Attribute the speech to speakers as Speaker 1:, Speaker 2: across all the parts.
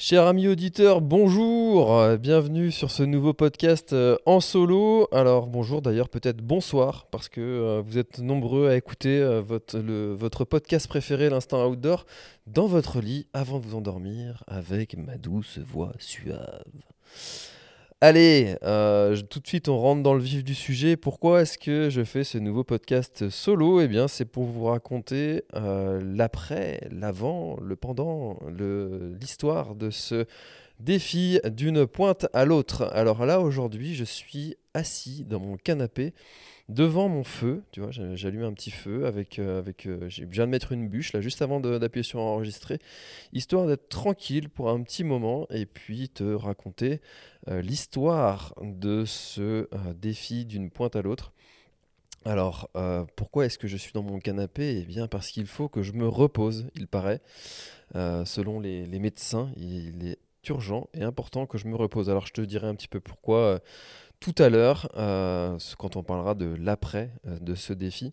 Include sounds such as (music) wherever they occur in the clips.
Speaker 1: Chers amis auditeurs, bonjour, bienvenue sur ce nouveau podcast euh, en solo. Alors bonjour d'ailleurs, peut-être bonsoir, parce que euh, vous êtes nombreux à écouter euh, votre, votre podcast préféré, l'instant outdoor, dans votre lit avant de vous endormir avec ma douce voix suave. Allez, euh, tout de suite on rentre dans le vif du sujet. Pourquoi est-ce que je fais ce nouveau podcast solo? Eh bien c'est pour vous raconter euh, l'après, l'avant, le pendant, l'histoire de ce défi d'une pointe à l'autre. Alors là aujourd'hui je suis assis dans mon canapé devant mon feu, tu vois, j'allume un petit feu avec, euh, avec euh, j'ai viens de mettre une bûche là juste avant d'appuyer sur enregistrer, histoire d'être tranquille pour un petit moment et puis te raconter euh, l'histoire de ce euh, défi d'une pointe à l'autre. Alors, pourquoi est-ce que je suis dans mon canapé? Eh bien, parce qu'il faut que je me repose, il paraît. Selon les, les médecins, il est urgent et important que je me repose. Alors, je te dirai un petit peu pourquoi euh, tout à l'heure, euh, quand on parlera de l'après euh, de ce défi.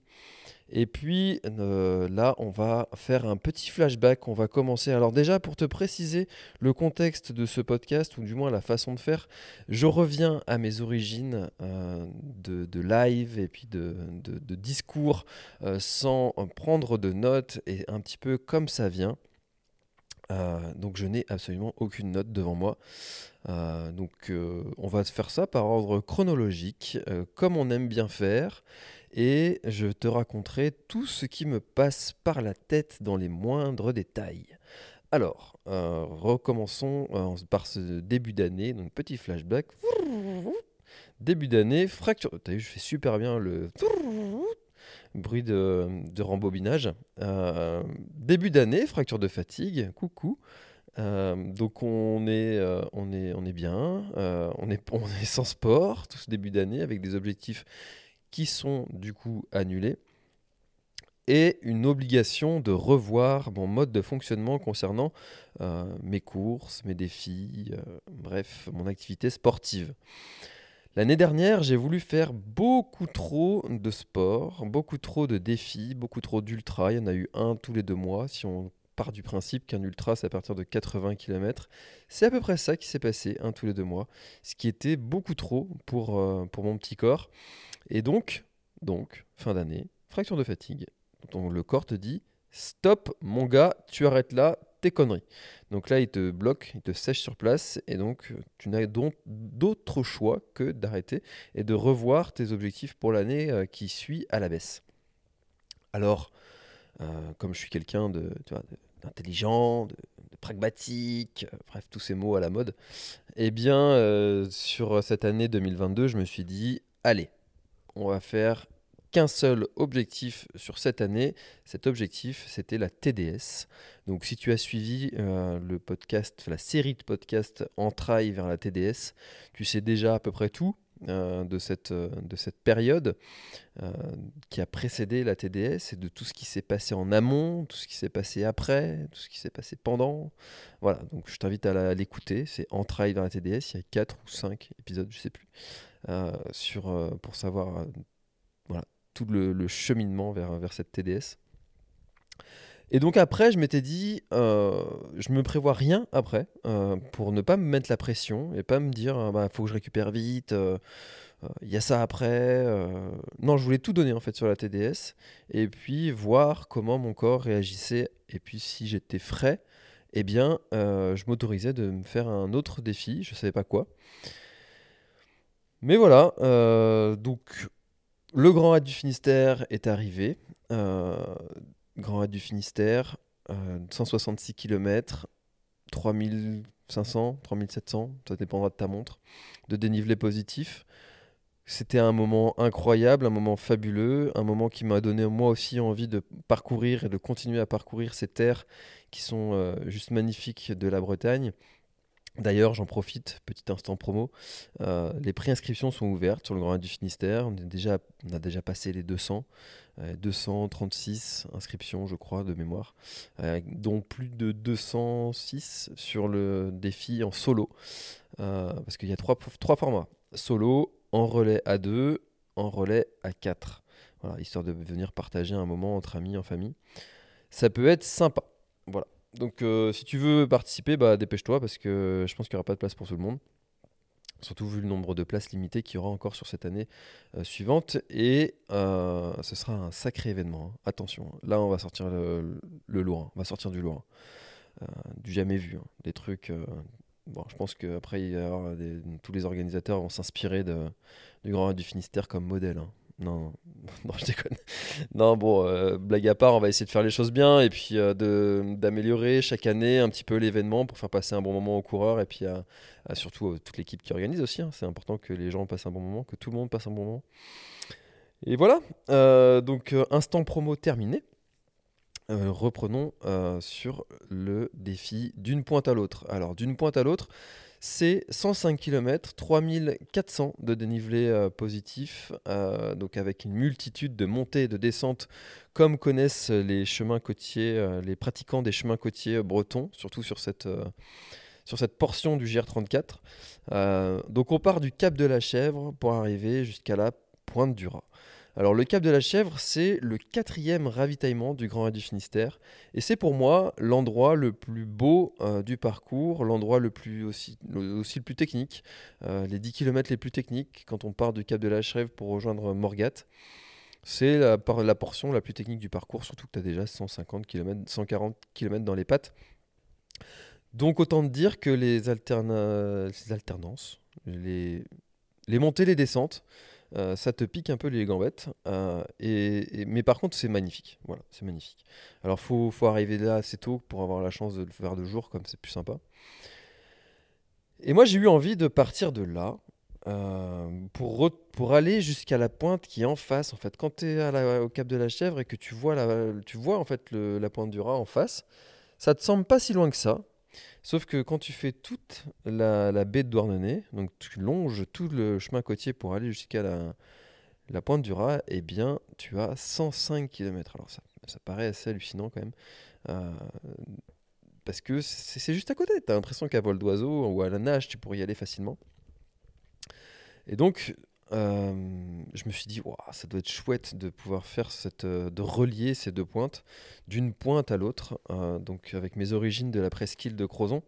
Speaker 1: Et puis là, on va faire un petit flashback. On va commencer. Alors déjà, pour te préciser le contexte de ce podcast, ou du moins la façon de faire, je reviens à mes origines de, live et puis de, discours sans prendre de notes et un petit peu comme ça vient. Euh, donc je n'ai absolument aucune note devant moi. Euh, donc euh, on va faire ça par ordre chronologique, comme on aime bien faire. Et je te raconterai tout ce qui me passe par la tête dans les moindres détails. Alors, recommençons par ce début d'année, donc petit flashback. Début d'année, fracture. T'as vu, je fais super bien le bruit de, rembobinage. Euh, début d'année, fracture de fatigue, coucou. Euh, donc on est, euh, on est, on est bien, on, est, (laughs) on est sans sport tout ce début d'année avec des objectifs qui sont du coup annulés et une obligation de revoir mon mode de fonctionnement concernant mes courses, mes défis, bref, mon activité sportive. L'année dernière, j'ai voulu faire beaucoup trop de sport, beaucoup trop de défis, beaucoup trop d'ultra. Il y en a eu un tous les deux mois. Si on part du principe qu'un ultra, c'est à partir de 80 km, c'est à peu près ça qui s'est passé, un tous les deux mois. Ce qui était beaucoup trop pour, euh, pour mon petit corps. Et donc, donc fin d'année, fracture de fatigue. Donc le corps te dit stop, mon gars, tu arrêtes là, conneries. Donc là, il te bloque, il te sèche sur place, et donc euh, tu n'as donc d'autre choix que d'arrêter et de revoir tes objectifs pour l'année euh, qui suit à la baisse. Alors, euh, comme je suis quelqu'un de, d'intelligent, de, pragmatique, bref, tous ces mots à la mode, eh bien, sur cette année 2022, je me suis dit, allez, on va faire qu'un seul objectif sur cette année. Cet objectif, c'était la TDS. Donc, si tu as suivi euh, le podcast, la série de podcasts Entrailles vers la TDS, tu sais déjà à peu près tout euh, de, cette, euh, de cette période qui a précédé la TDS et de tout ce qui s'est passé en amont, tout ce qui s'est passé après, tout ce qui s'est passé pendant. Voilà, donc je t'invite à l'écouter. C'est Entrailles vers la TDS. Il y a 4 ou 5 épisodes, je sais plus, sur, pour savoir tout le, cheminement vers, vers cette TDS. Et donc après, je m'étais dit, euh, je me prévois rien après euh, pour ne pas me mettre la pression et pas me dire, il bah, faut que je récupère vite, euh, euh, il y a ça après. euh. Non, je voulais tout donner en fait sur la TDS et puis voir comment mon corps réagissait et puis si j'étais frais, eh bien, euh, je m'autorisais de me faire un autre défi, je savais pas quoi. Mais voilà, euh, donc le Grand Raid du Finistère est arrivé. Euh, Grand Raid du Finistère, 166 km, 3500, 3700, ça dépendra de ta montre, de dénivelé positif. C'était un moment incroyable, un moment fabuleux, un moment qui m'a donné moi aussi envie de parcourir et de continuer à parcourir ces terres qui sont euh, juste magnifiques de la Bretagne. D'ailleurs, j'en profite, petit instant promo. Euh, les préinscriptions sont ouvertes sur le Grand Raid du Finistère. On, a déjà passé les 200, 236 euh, inscriptions, je crois, de mémoire, dont plus de 206 sur le défi en solo. parce qu'il y a trois, trois formats solo, en relais à 2, en relais à 4. Voilà, histoire de venir partager un moment entre amis, en famille. Ça peut être sympa. Voilà. Donc euh, si tu veux participer, bah, dépêche-toi parce que je pense qu'il n'y aura pas de place pour tout le monde. Surtout vu le nombre de places limitées qu'il y aura encore sur cette année euh, suivante. Et euh, ce sera un sacré événement. Hein. Attention, là on va sortir le, lourd. Hein. On va sortir du lourd. Hein. du jamais vu. Des trucs Bon, je pense qu'après, tous les organisateurs vont s'inspirer du Grand du Finistère comme modèle. Non, (laughs) non, je déconne. Non, bon, euh, blague à part, on va essayer de faire les choses bien et puis euh, d'améliorer chaque année un petit peu l'événement pour faire passer un bon moment aux coureurs et puis à, surtout euh, toute l'équipe qui organise aussi. Hein. C'est important que les gens passent un bon moment, que tout le monde passe un bon moment. Et voilà, donc instant promo terminé. Reprenons sur le défi d'une pointe à l'autre. Alors d'une pointe à l'autre, c'est 105 km, 3400 de dénivelé euh, positif, donc avec une multitude de montées et de descentes comme connaissent les chemins côtiers, les pratiquants des chemins côtiers bretons, surtout sur cette, sur cette portion du GR34. donc on part du cap de la Chèvre pour arriver jusqu'à la pointe du Rat. Alors le Cap de la Chèvre, c'est le quatrième ravitaillement du Grand Raid du Finistère. Et c'est pour moi l'endroit le plus beau euh, du parcours, l'endroit le plus aussi, le plus technique, euh, les 10 km les plus techniques quand on part du Cap de la Chèvre pour rejoindre Morgat. C'est la, portion la plus technique du parcours, surtout que tu as déjà 150 km, 140 km dans les pattes. Donc autant dire que les, alternances, les montées, les descentes, euh, ça te pique un peu les gambettes. Euh, et, mais par contre, c'est magnifique. Voilà, c'est magnifique. Alors, faut, faut arriver là assez tôt pour avoir la chance de le faire de jour, comme c'est plus sympa. Et moi, j'ai eu envie de partir de là euh, pour, pour aller jusqu'à la pointe qui est en face. En fait, quand tu es au cap de la chèvre et que tu vois la, tu vois en fait la pointe du rat en face, ça te semble pas si loin que ça. Sauf que quand tu fais toute la, baie de Douarnenez, donc tu longes tout le chemin côtier pour aller jusqu'à la, pointe du Rat, eh bien tu as 105 km. Alors ça, ça paraît assez hallucinant quand même. Euh, parce que c'est juste à côté. Tu as l'impression qu'à vol d'oiseau ou à la nage, tu pourrais y aller facilement. Et donc, euh, je me suis dit, ça doit être chouette de pouvoir faire cette, euh, de relier ces deux pointes d'une pointe à l'autre. Euh, donc avec mes origines de la presqu'île de Crozon,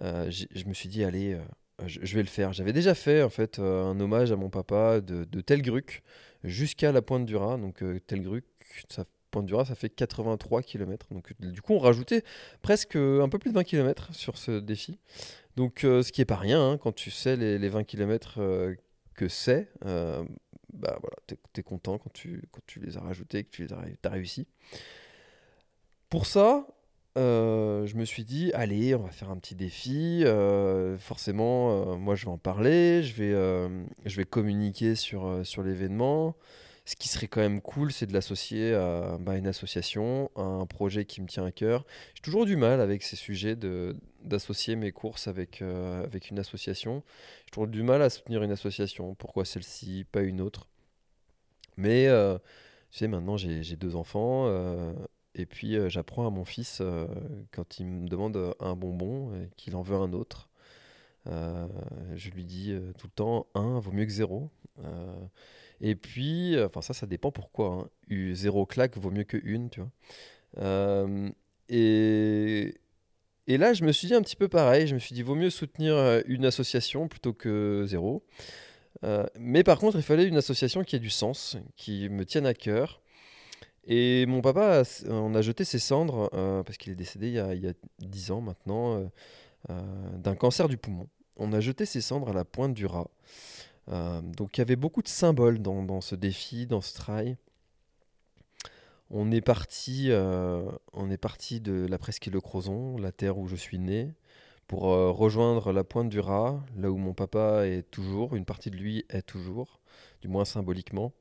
Speaker 1: je me suis dit, allez, je, vais le faire. J'avais déjà fait en fait un hommage à mon papa de, Telgruc jusqu'à la pointe du Rat. Donc Telgruc, ça Pointe du Rat, ça fait 83 km. Donc du coup, on rajoutait presque un peu plus de 20 km sur ce défi. Donc ce qui est pas rien hein, quand tu sais les 20 km que c'est, euh, bah voilà, tu es, content quand tu, quand tu les as rajoutés, que tu les as, réussi. Pour ça, euh, je me suis dit, allez, on va faire un petit défi. Euh, forcément, moi, je vais en parler, je vais, je vais communiquer sur, sur l'événement. Ce qui serait quand même cool, c'est de l'associer à bah, une association, à un projet qui me tient à cœur. J'ai toujours du mal avec ces sujets d'associer mes courses avec, euh, avec une association. J'ai toujours du mal à soutenir une association. Pourquoi celle-ci, pas une autre? Mais euh, tu sais, maintenant j'ai deux enfants. Euh, et puis j'apprends à mon fils, quand il me demande un bonbon qu'il en veut un autre, je lui dis tout le temps un vaut mieux que zéro. Et puis, enfin ça, ça dépend pourquoi. Hein. Zéro claque vaut mieux que une, tu vois. Euh, et, là, je me suis dit un petit peu pareil. Je me suis dit, vaut mieux soutenir euh, une association plutôt que zéro. Euh, mais par contre, il fallait une association qui ait du sens, qui me tienne à cœur. Et mon papa, on a jeté ses cendres, parce qu'il est décédé il y, a, il y a 10 ans maintenant, d'un cancer du poumon. On a jeté ses cendres à la pointe du rat. Euh, donc il y avait beaucoup de symboles dans, ce défi, dans ce trail. On est parti, euh, on est parti de la presqu'île de Crozon, la terre où je suis né, pour euh, rejoindre la pointe du Raz, là où mon papa est toujours, une partie de lui est toujours, du moins symboliquement.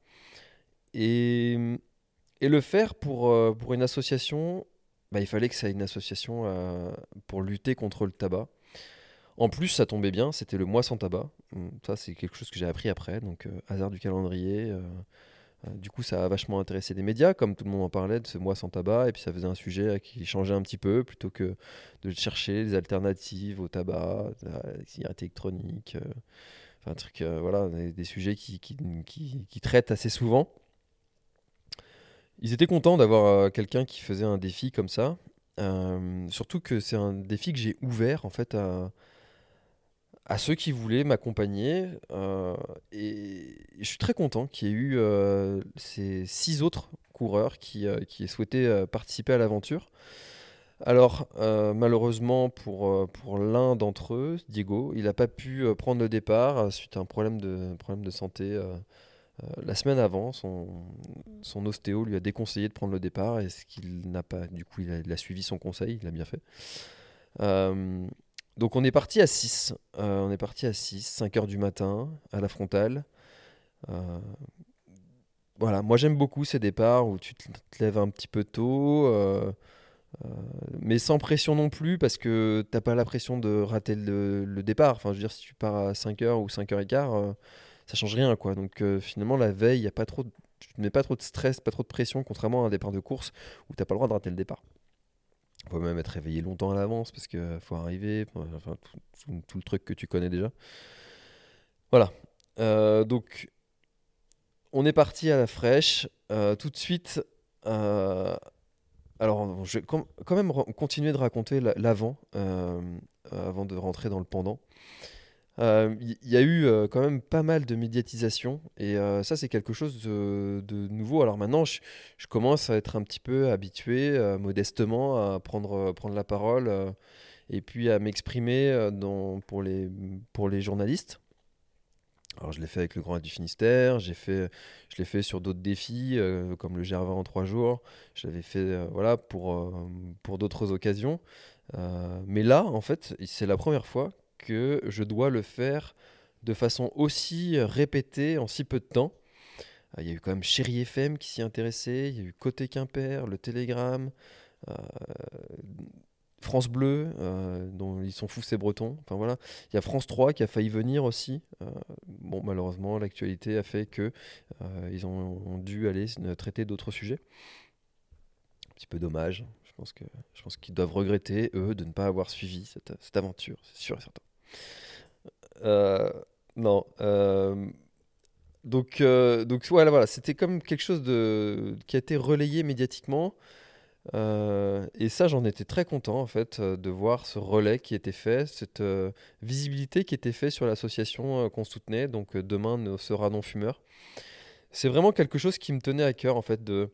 Speaker 1: Et, le faire pour, pour une association, bah, il fallait que ça ait une association pour lutter contre le tabac. En plus, ça tombait bien, c'était le mois sans tabac. Hum, Ça, c'est quelque chose que j'ai appris après, donc euh, hasard du calendrier. euh, euh, du coup, ça a vachement intéressé les médias, comme tout le monde en parlait de ce mois sans tabac, et puis ça faisait un sujet qui changeait un petit peu, plutôt que de chercher des alternatives au tabac, à la cigarette enfin, un voilà, des, des sujets qui, qui, traitent assez souvent. Ils étaient contents d'avoir quelqu'un qui faisait un défi comme ça, surtout que c'est un défi que j'ai ouvert en fait à, à ceux qui voulaient m'accompagner. euh, et je suis très content qu'il y ait eu euh, ces six autres coureurs qui, euh, qui aient souhaité participer à l'aventure. Alors, malheureusement pour, pour l'un d'entre eux, Diego, il n'a pas pu prendre le départ suite à un problème de, problème de santé. la semaine avant, son, son ostéo lui a déconseillé de prendre le départ et ce qu'il n'a pas. Du coup, il a, il a suivi son conseil, il a bien fait. Euh, donc, on est parti à 6. on est parti à 6, 5 heures du matin, à la frontale. Euh, voilà, moi j'aime beaucoup ces départs où tu te, lèves un petit peu tôt, euh, euh, mais sans pression non plus, parce que t'as pas la pression de rater le, départ. Enfin, je veux dire, si tu pars à 5h ou 5h15, euh, ça change rien, quoi. Donc euh, finalement, la veille, y a pas trop, tu te mets pas trop de stress, pas trop de pression, contrairement à un départ de course où t'as pas le droit de rater le départ. Faut même être réveillé longtemps à l'avance parce que faut arriver, enfin, tout, le truc que tu connais déjà. Voilà. Euh, donc, on est parti à la fraîche. euh, tout de suite, euh, alors je vais quand même continuer de raconter la- l'avant avant de rentrer dans le pendant. Euh, Il y, y a eu euh, quand même pas mal de médiatisation et euh, ça c'est quelque chose de, nouveau. Alors maintenant je, commence à être un petit peu habitué euh, modestement à prendre, la parole euh, et puis à m'exprimer euh, pour, les, journalistes. Alors je l'ai fait avec le Grand du Finistère, fait, je l'ai fait sur d'autres défis euh, comme le GR20 en trois jours. Je l'avais fait euh, voilà, pour, euh, d'autres occasions. Euh, mais là, en fait, c'est la première fois que je dois le faire de façon aussi répétée en si peu de temps. Euh, Il y a eu quand même Chéri FM qui s'y intéressait, il y a eu Côté Quimper, le Télégramme, euh, France Bleu, euh, dont ils sont fous ces Bretons. Enfin voilà, il y a France 3 qui a failli venir aussi. Bon, malheureusement, l'actualité a fait que ils ont, dû aller traiter d'autres sujets. Un petit peu dommage. Pense que je pense qu'ils doivent regretter eux de ne pas avoir suivi cette, cette aventure, c'est sûr et certain. Euh, non. euh, donc, euh, donc voilà, voilà, c'était comme quelque chose de, qui a été relayé médiatiquement. Et ça, j'en étais très content en fait de voir ce relais qui était fait, cette visibilité qui était faite sur l'association qu'on soutenait. Donc demain ne sera non fumeur. C'est vraiment quelque chose qui me tenait à cœur en fait de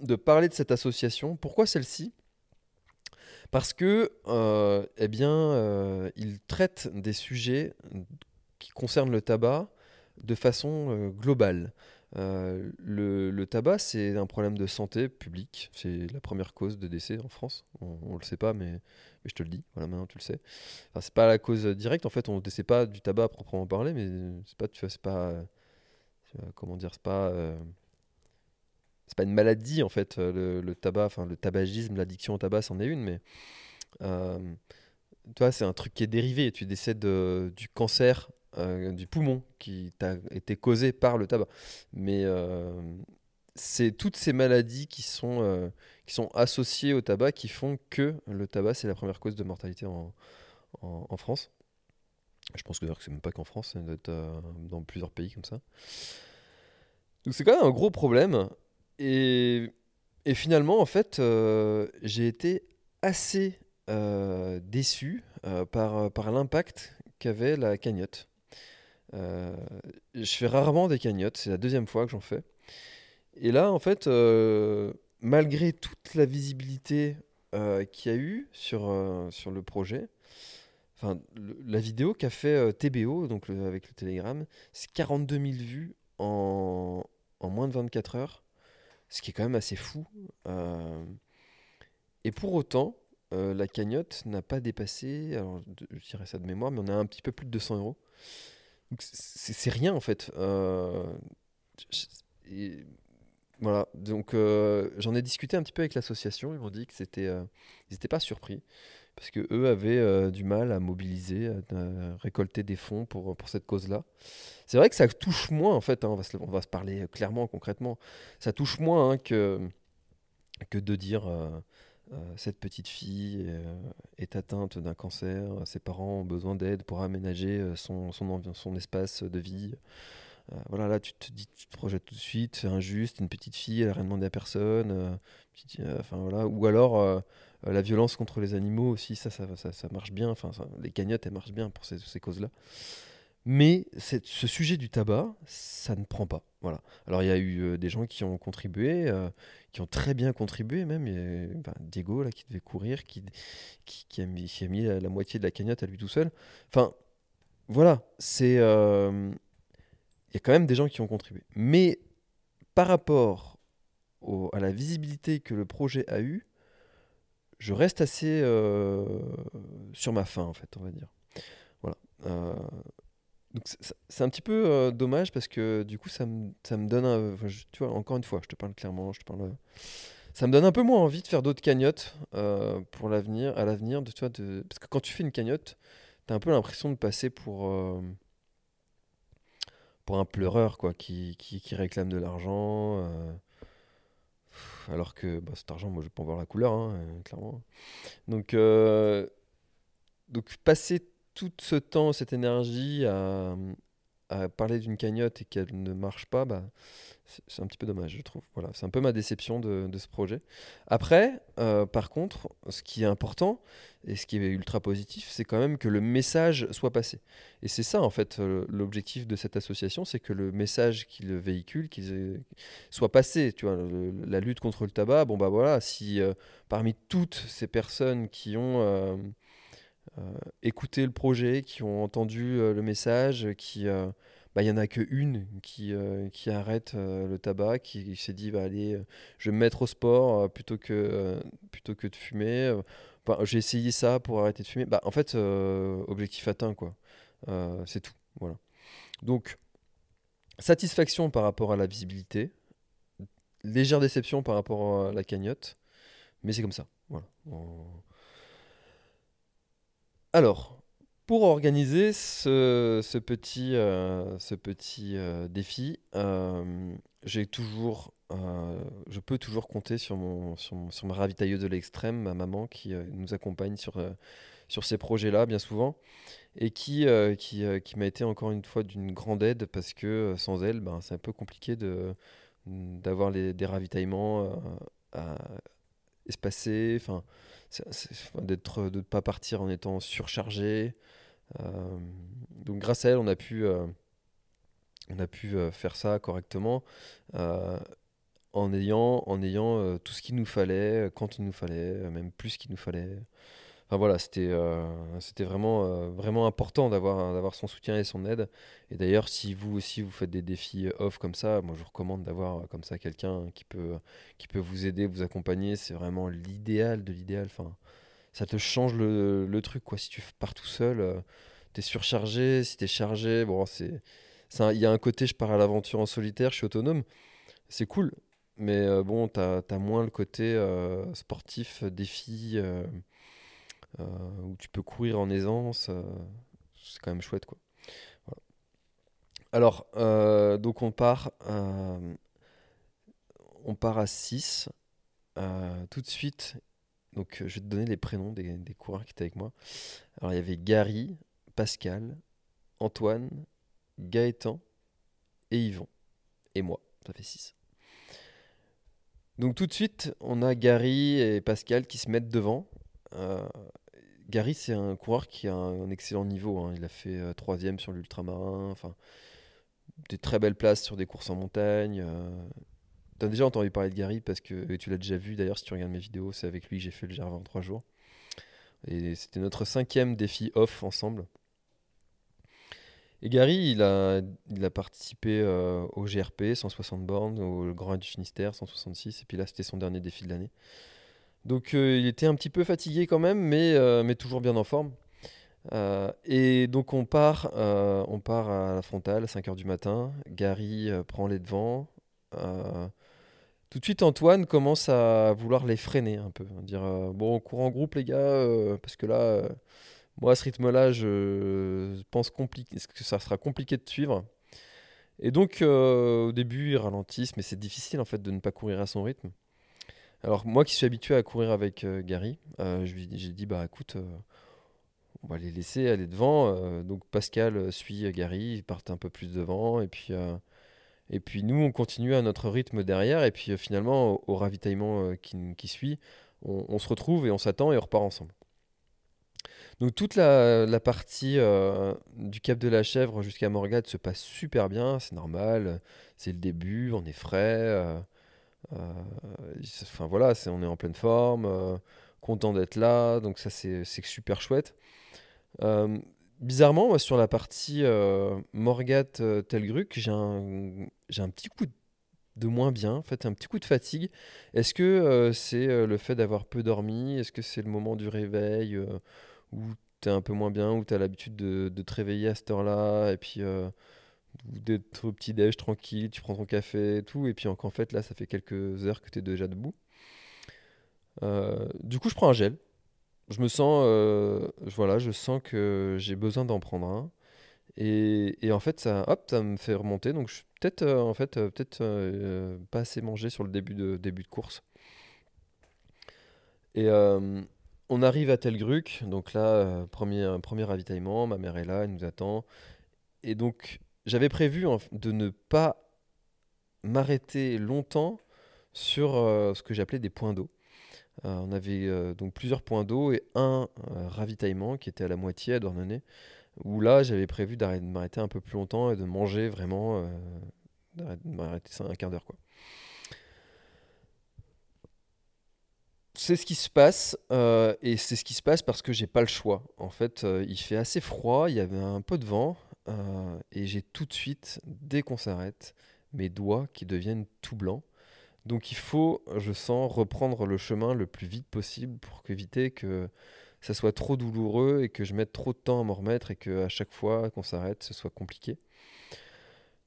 Speaker 1: de parler de cette association. Pourquoi celle-ci? Parce que euh, eh bien, euh, il traite des sujets qui concernent le tabac de façon euh, globale. Le, tabac, c'est un problème de santé publique. C'est la première cause de décès en France. On, on le sait pas, mais, je te le dis. Voilà, maintenant tu le sais. Enfin, c'est pas la cause directe. En fait, on ne décède pas du tabac à proprement parler, mais c'est pas, tu vois, c'est pas, comment dire, c'est pas, c'est pas une maladie en fait. euh, Le, tabac, enfin le tabagisme, l'addiction au tabac, c'en est une, mais euh, tu vois, c'est un truc qui est dérivé. Tu décèdes du cancer euh, du poumon qui t'a été causé par le tabac. Mais c'est toutes ces maladies qui sont, qui sont associées au tabac qui font que le tabac, c'est la première cause de mortalité en, France. Je pense que c'est même pas qu'en France, euh, dans plusieurs pays comme ça. Donc c'est quand même un gros problème. Et, finalement, en fait, euh, j'ai été assez euh, déçu euh, par, l'impact qu'avait la cagnotte. Je fais rarement des cagnottes, c'est la deuxième fois que j'en fais. Et là, en fait, malgré toute la visibilité qu'il y a eu sur, sur le projet, enfin, la vidéo qu'a fait TBO, donc avec le Telegram, c'est 42 000 vues en, en moins de 24 heures. Ce qui est quand même assez fou. Euh, et pour autant, euh, la cagnotte n'a pas dépassé, alors je dirais ça de mémoire, mais on a un petit peu plus de 200 euros. C'est rien en fait. Euh, voilà, donc j'en ai discuté un petit peu avec l'association, ils m'ont dit que ils n'étaient pas surpris parce que eux avaient du mal à mobiliser, à, récolter des fonds pour, pour cette cause-là. C'est vrai que ça touche moins en fait, hein, on, va se, parler clairement, concrètement, ça touche moins hein, que, que de dire euh, cette petite fille euh, est atteinte d'un cancer, ses parents ont besoin d'aide pour aménager euh, son, son, son, espace de vie. voilà, là, tu te dis, tu te projettes tout de suite, c'est injuste, une petite fille, elle n'a rien demandé à personne. enfin, voilà. Ou alors, la violence contre les animaux aussi, ça, ça, ça, marche bien. Enfin, les cagnottes, elles marchent bien pour ces, causes-là. Mais ce sujet du tabac, ça ne prend pas. Voilà. Alors il y a eu des gens qui ont contribué, qui ont très bien contribué même. Ben, Diego là qui devait courir, qui, qui, a mis, qui, a mis, la, moitié de la cagnotte à lui tout seul. Enfin, voilà, c'est il y a quand même des gens qui ont contribué. Mais par rapport à la visibilité que le projet a eu, je reste assez sur ma faim en fait, on va dire. Voilà c'est un petit peu euh, dommage parce que du coup ça me, ça me donne un, tu vois encore une fois je te parle clairement je te parle ça me donne un peu moins envie de faire d'autres cagnottes euh, pour l'avenir à l'avenir de, de parce que quand tu fais une cagnotte tu as un peu l'impression de passer pour euh, pour un pleureur quoi qui, qui réclame de l'argent alors que bah, cet argent moi je peux en voir la couleur hein, clairement. Donc donc passer tout ce temps, cette énergie à, parler d'une cagnotte et qu'elle ne marche pas, bah, c'est un petit peu dommage, je trouve. Voilà, c'est un peu ma déception de, ce projet. Après, euh, par contre, ce qui est important et ce qui est ultra positif, c'est quand même que le message soit passé. Et c'est ça, en fait, euh, l'objectif de cette association, c'est que le message qu'il véhicule qu'il soit passé. Tu vois, la lutte contre le tabac, bon bah voilà, si euh, parmi toutes ces personnes qui ont écouté le projet, qui ont entendu euh, le message, qui euh, bah, il y en a que une qui, qui arrête le tabac, qui, s'est dit bah, allez, je vais me mettre au sport plutôt, que, plutôt que de fumer. j'ai essayé ça pour arrêter de fumer. Bah, en fait, objectif atteint, quoi. c'est tout. Voilà. Donc, satisfaction par rapport à la visibilité, légère déception par rapport à la cagnotte, mais c'est comme ça. Voilà. Alors, pour organiser ce, petit, euh, ce petit euh, défi, euh, j'ai toujours, je peux toujours compter sur, mon, sur, ma ravitailleuse de l'extrême, ma maman, qui nous accompagne sur, sur ces projets-là bien souvent, et qui, qui, qui m'a été encore une fois d'une grande aide, parce que sans elle, ben, c'est un peu compliqué de, d'avoir des ravitaillements espacés. Enfin, d'être de ne pas partir en étant surchargé. Euh, donc grâce à elle, on a pu, euh, on a pu euh, faire ça correctement en ayant, en ayant tout ce qu'il nous fallait, quand il nous fallait, même plus qu'il nous fallait. Enfin voilà, c'était euh, euh, vraiment important d'avoir d'avoir son soutien et son aide. Et d'ailleurs, si vous aussi vous faites des défis euh, off comme ça, moi je vous recommande d'avoir comme ça quelqu'un qui peut, vous aider, vous accompagner. C'est vraiment l'idéal de l'idéal. Ça te change le, le, truc quoi. Si tu pars tout seul, tu es surchargé. Si tu es chargé, bon, c'est il y a un côté je pars à l'aventure en solitaire, je suis autonome. C'est cool. Mais bon, tu as, as, moins le côté sportif, défi. Euh, où tu peux courir en aisance. Euh, c'est quand même chouette, quoi. Alors, euh, donc on part, on part à 6. tout de suite, donc je vais te donner les prénoms des, coureurs qui étaient avec moi. Alors il y avait Gary, Pascal, Antoine, Gaëtan et Yvon. Et moi, ça fait 6. Donc tout de suite, on a Gary et Pascal qui se mettent devant. Gary, c'est un coureur qui a un excellent niveau. Hein. Il a fait euh, troisième sur l'ultramarin. Enfin, des très belles places sur des courses en montagne. Euh. Tu as déjà entendu parler de Gary parce que tu l'as déjà vu d'ailleurs si tu regardes mes vidéos. C'est avec lui que j'ai fait le GR en trois jours. Et c'était notre cinquième défi off ensemble. Et Gary, il a, participé euh, au GRP, 160 bornes, au Grand du Finistère, 166, et puis là, c'était son dernier défi de l'année. Donc, euh, il était un petit peu fatigué quand même, mais, euh, toujours bien en forme. et donc, on part, on part à la frontale à 5h du matin. Gary prend les devants. tout de suite, Antoine commence à vouloir les freiner un peu. Dire Bon, on court en groupe, les gars, parce que là moi, à ce rythme-là, je pense que ça sera compliqué de suivre. Et donc, euh, au début, ils ralentissent, mais c'est difficile en fait de ne pas courir à son rythme. Alors, moi qui suis habitué à courir avec euh, Gary, euh, j'ai dit bah écoute, on va les laisser aller devant. donc, Pascal suit Gary, il part un peu plus devant, et puis, nous, on continue à notre rythme derrière, et puis finalement, au, ravitaillement qui, suit, on se retrouve et on s'attend et on repart ensemble. Donc toute la, partie euh, du Cap de la Chèvre jusqu'à Morgade se passe super bien, c'est normal, c'est le début, on est frais, euh, euh, enfin voilà, on est en pleine forme, content d'être là, donc ça c'est super chouette. bizarrement, sur la partie Morgate Telgruc, j'ai un, petit coup de moins bien, en fait, un petit coup de fatigue. Est-ce que c'est le fait d'avoir peu dormi Est-ce que c'est le moment du réveil où tu es un peu moins bien, où tu as l'habitude de, de, te réveiller à cette heure-là, et puis euh, d'être au petit-déj tranquille, tu prends ton café et tout, et puis en, fait là ça fait quelques heures que tu es déjà debout. Euh, du coup je prends un gel. Je me sens, euh, voilà, je sens que j'ai besoin d'en prendre un. Et, en fait, ça, hop, ça me fait remonter. Donc, je peut-être, en fait, peut-être pas assez mangé sur le début de, début de course. Et, on arrive à Telgruc, donc là, euh, premier, premier ravitaillement, ma mère est là, elle nous attend. Et donc, j'avais prévu de ne pas m'arrêter longtemps sur euh, ce que j'appelais des points d'eau. Euh, on avait donc plusieurs points d'eau et un ravitaillement qui était à la moitié à Dornenay, où là, j'avais prévu de m'arrêter un peu plus longtemps et de manger vraiment, de m'arrêter un quart d'heure. c'est ce qui se passe euh, et c'est ce qui se passe parce que j'ai pas le choix. En fait, euh, il fait assez froid, il y avait un peu de vent euh, et j'ai tout de suite, dès qu'on s'arrête, mes doigts qui deviennent tout blancs. Donc il faut, je sens, reprendre le chemin le plus vite possible pour éviter que ça soit trop douloureux et que je mette trop de temps à m'en remettre et que à chaque fois qu'on s'arrête, ce soit compliqué.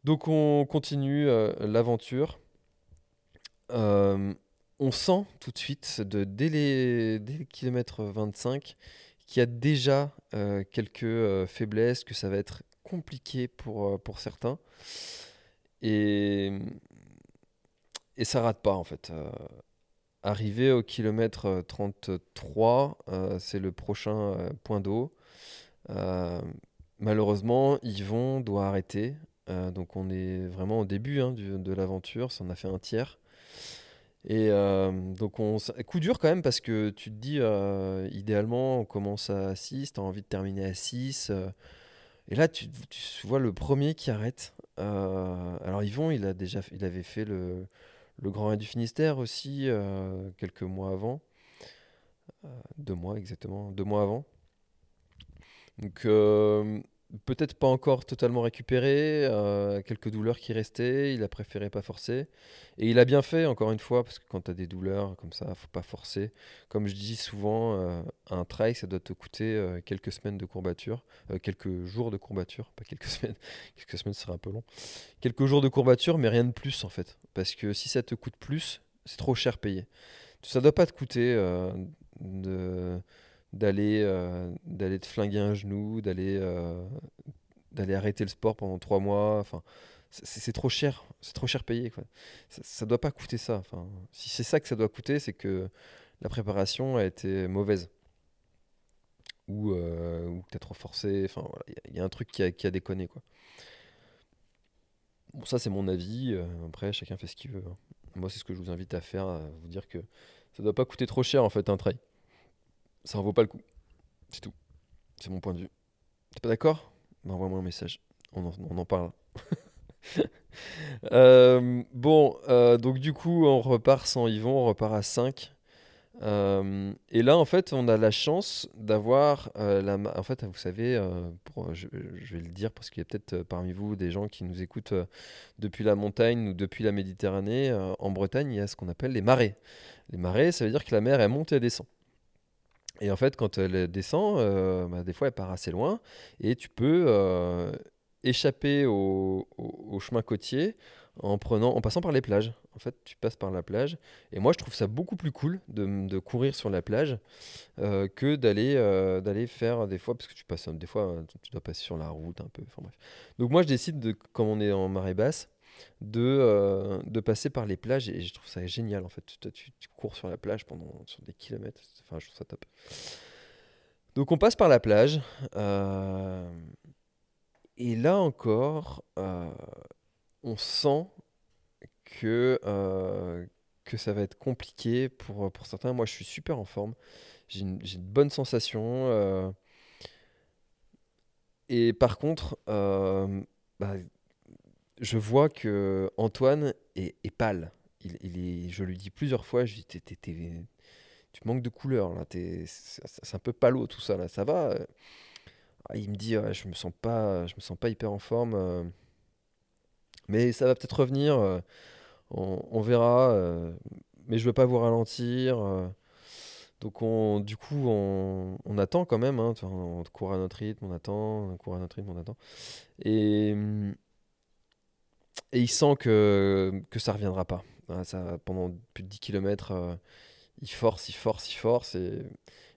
Speaker 1: Donc on continue l'aventure on sent tout de suite, dès, les, dès kilomètre 25, qu'il y a déjà euh, quelques euh, faiblesses, que ça va être compliqué pour, euh, pour certains. Et, et ça rate pas en fait. arrivé au kilomètre 33, c'est le prochain point d'eau. malheureusement, Yvon doit arrêter. donc on est vraiment au début hein, de l'aventure, ça en a fait un tiers. Et euh, donc, on, coup dur quand même parce que tu te dis, euh, idéalement, on commence à 6, tu as envie de terminer à 6. Euh. Et là, tu, vois le premier qui arrête. alors, Yvon, il, a déjà, il avait fait le, le Grand Raid du Finistère aussi, quelques mois avant. deux mois exactement, deux mois avant. Donc, peut-être pas encore totalement récupéré, euh, quelques douleurs qui restaient, il a préféré pas forcer. Et il a bien fait, encore une fois, parce que quand tu as des douleurs comme ça, faut pas forcer. Comme je dis souvent, euh, un trail, ça doit te coûter euh, quelques semaines de courbature, quelques jours de courbature, pas quelques (laughs) semaines, quelques semaines ce un peu long. Quelques jours de courbature, mais rien de plus en fait. Parce que si ça te coûte plus, c'est trop cher payé. Ça doit pas te coûter de d'aller euh, d'aller te flinguer un genou, d'aller euh, d'aller arrêter le sport pendant trois mois. Enfin, c'est trop cher, c'est trop cher payé. Quoi. Ça, ne doit pas coûter ça. Enfin, si c'est ça que ça doit coûter, c'est que la préparation a été mauvaise ou, euh, ou peut-être trop forcé. Enfin, il y, a un truc qui a, qui a déconné quoi. Bon, ça c'est mon avis. après, chacun fait ce qu'il veut. Hein. Moi, c'est ce que je vous invite à faire, à vous dire que ça doit pas coûter trop cher en fait un trail ça en vaut pas le coup. C'est tout. C'est mon point de vue. T'es pas d'accord? Bah, Envoie-moi un message. On en, parle. (laughs) Euh, bon, euh, donc du coup, on repart sans Yvon, on repart à 5. Euh, et là, en fait, on a la chance d'avoir la. En fait, vous savez, je, je vais le dire parce qu'il y a peut-être parmi vous des gens qui nous écoutent depuis la montagne ou depuis la Méditerranée. en Bretagne, il y a ce qu'on appelle les marées. Les marées, ça veut dire que la mer, elle monte et elle descend. Et en fait, quand elle descend, euh, bah, des fois, elle part assez loin et tu peux euh, échapper au, chemin côtier en prenant, en passant par les plages. En fait, tu passes par la plage. Et moi, je trouve ça beaucoup plus cool de, courir sur la plage euh, que d'aller faire des fois, parce que tu passes des fois, euh, tu dois passer sur la route un peu. Enfin bref. Donc moi, je décide de, quand on est en marée basse, de, euh, de passer par les plages et je trouve ça génial en fait. Tu, tu- cours sur la plage pendant sur des kilomètres. Enfin, je trouve ça top. Donc on passe par la plage. euh, et là encore, euh, on sent que, que ça va être compliqué pour, pour certains. Moi, je suis super en forme. J'ai une, une bonne sensation. et par contre, bah, je vois que Antoine est, pâle. Il, est, je lui dis plusieurs fois, je dis, tu manques de couleur là. C'est un peu palo tout ça là. Ça va? Ah, Il me dit, je me sens pas, je me sens pas hyper en forme. euh, mais ça va peut-être revenir. euh, on, verra. euh, mais je veux pas vous ralentir. donc on, du coup, on, attend quand même. hein, on court à notre rythme, on attend, on court à notre rythme, on attend. Et, hum, et il sent que, que ça reviendra pas. Voilà, ça, pendant plus de 10 km, il force, il force, il force. Et,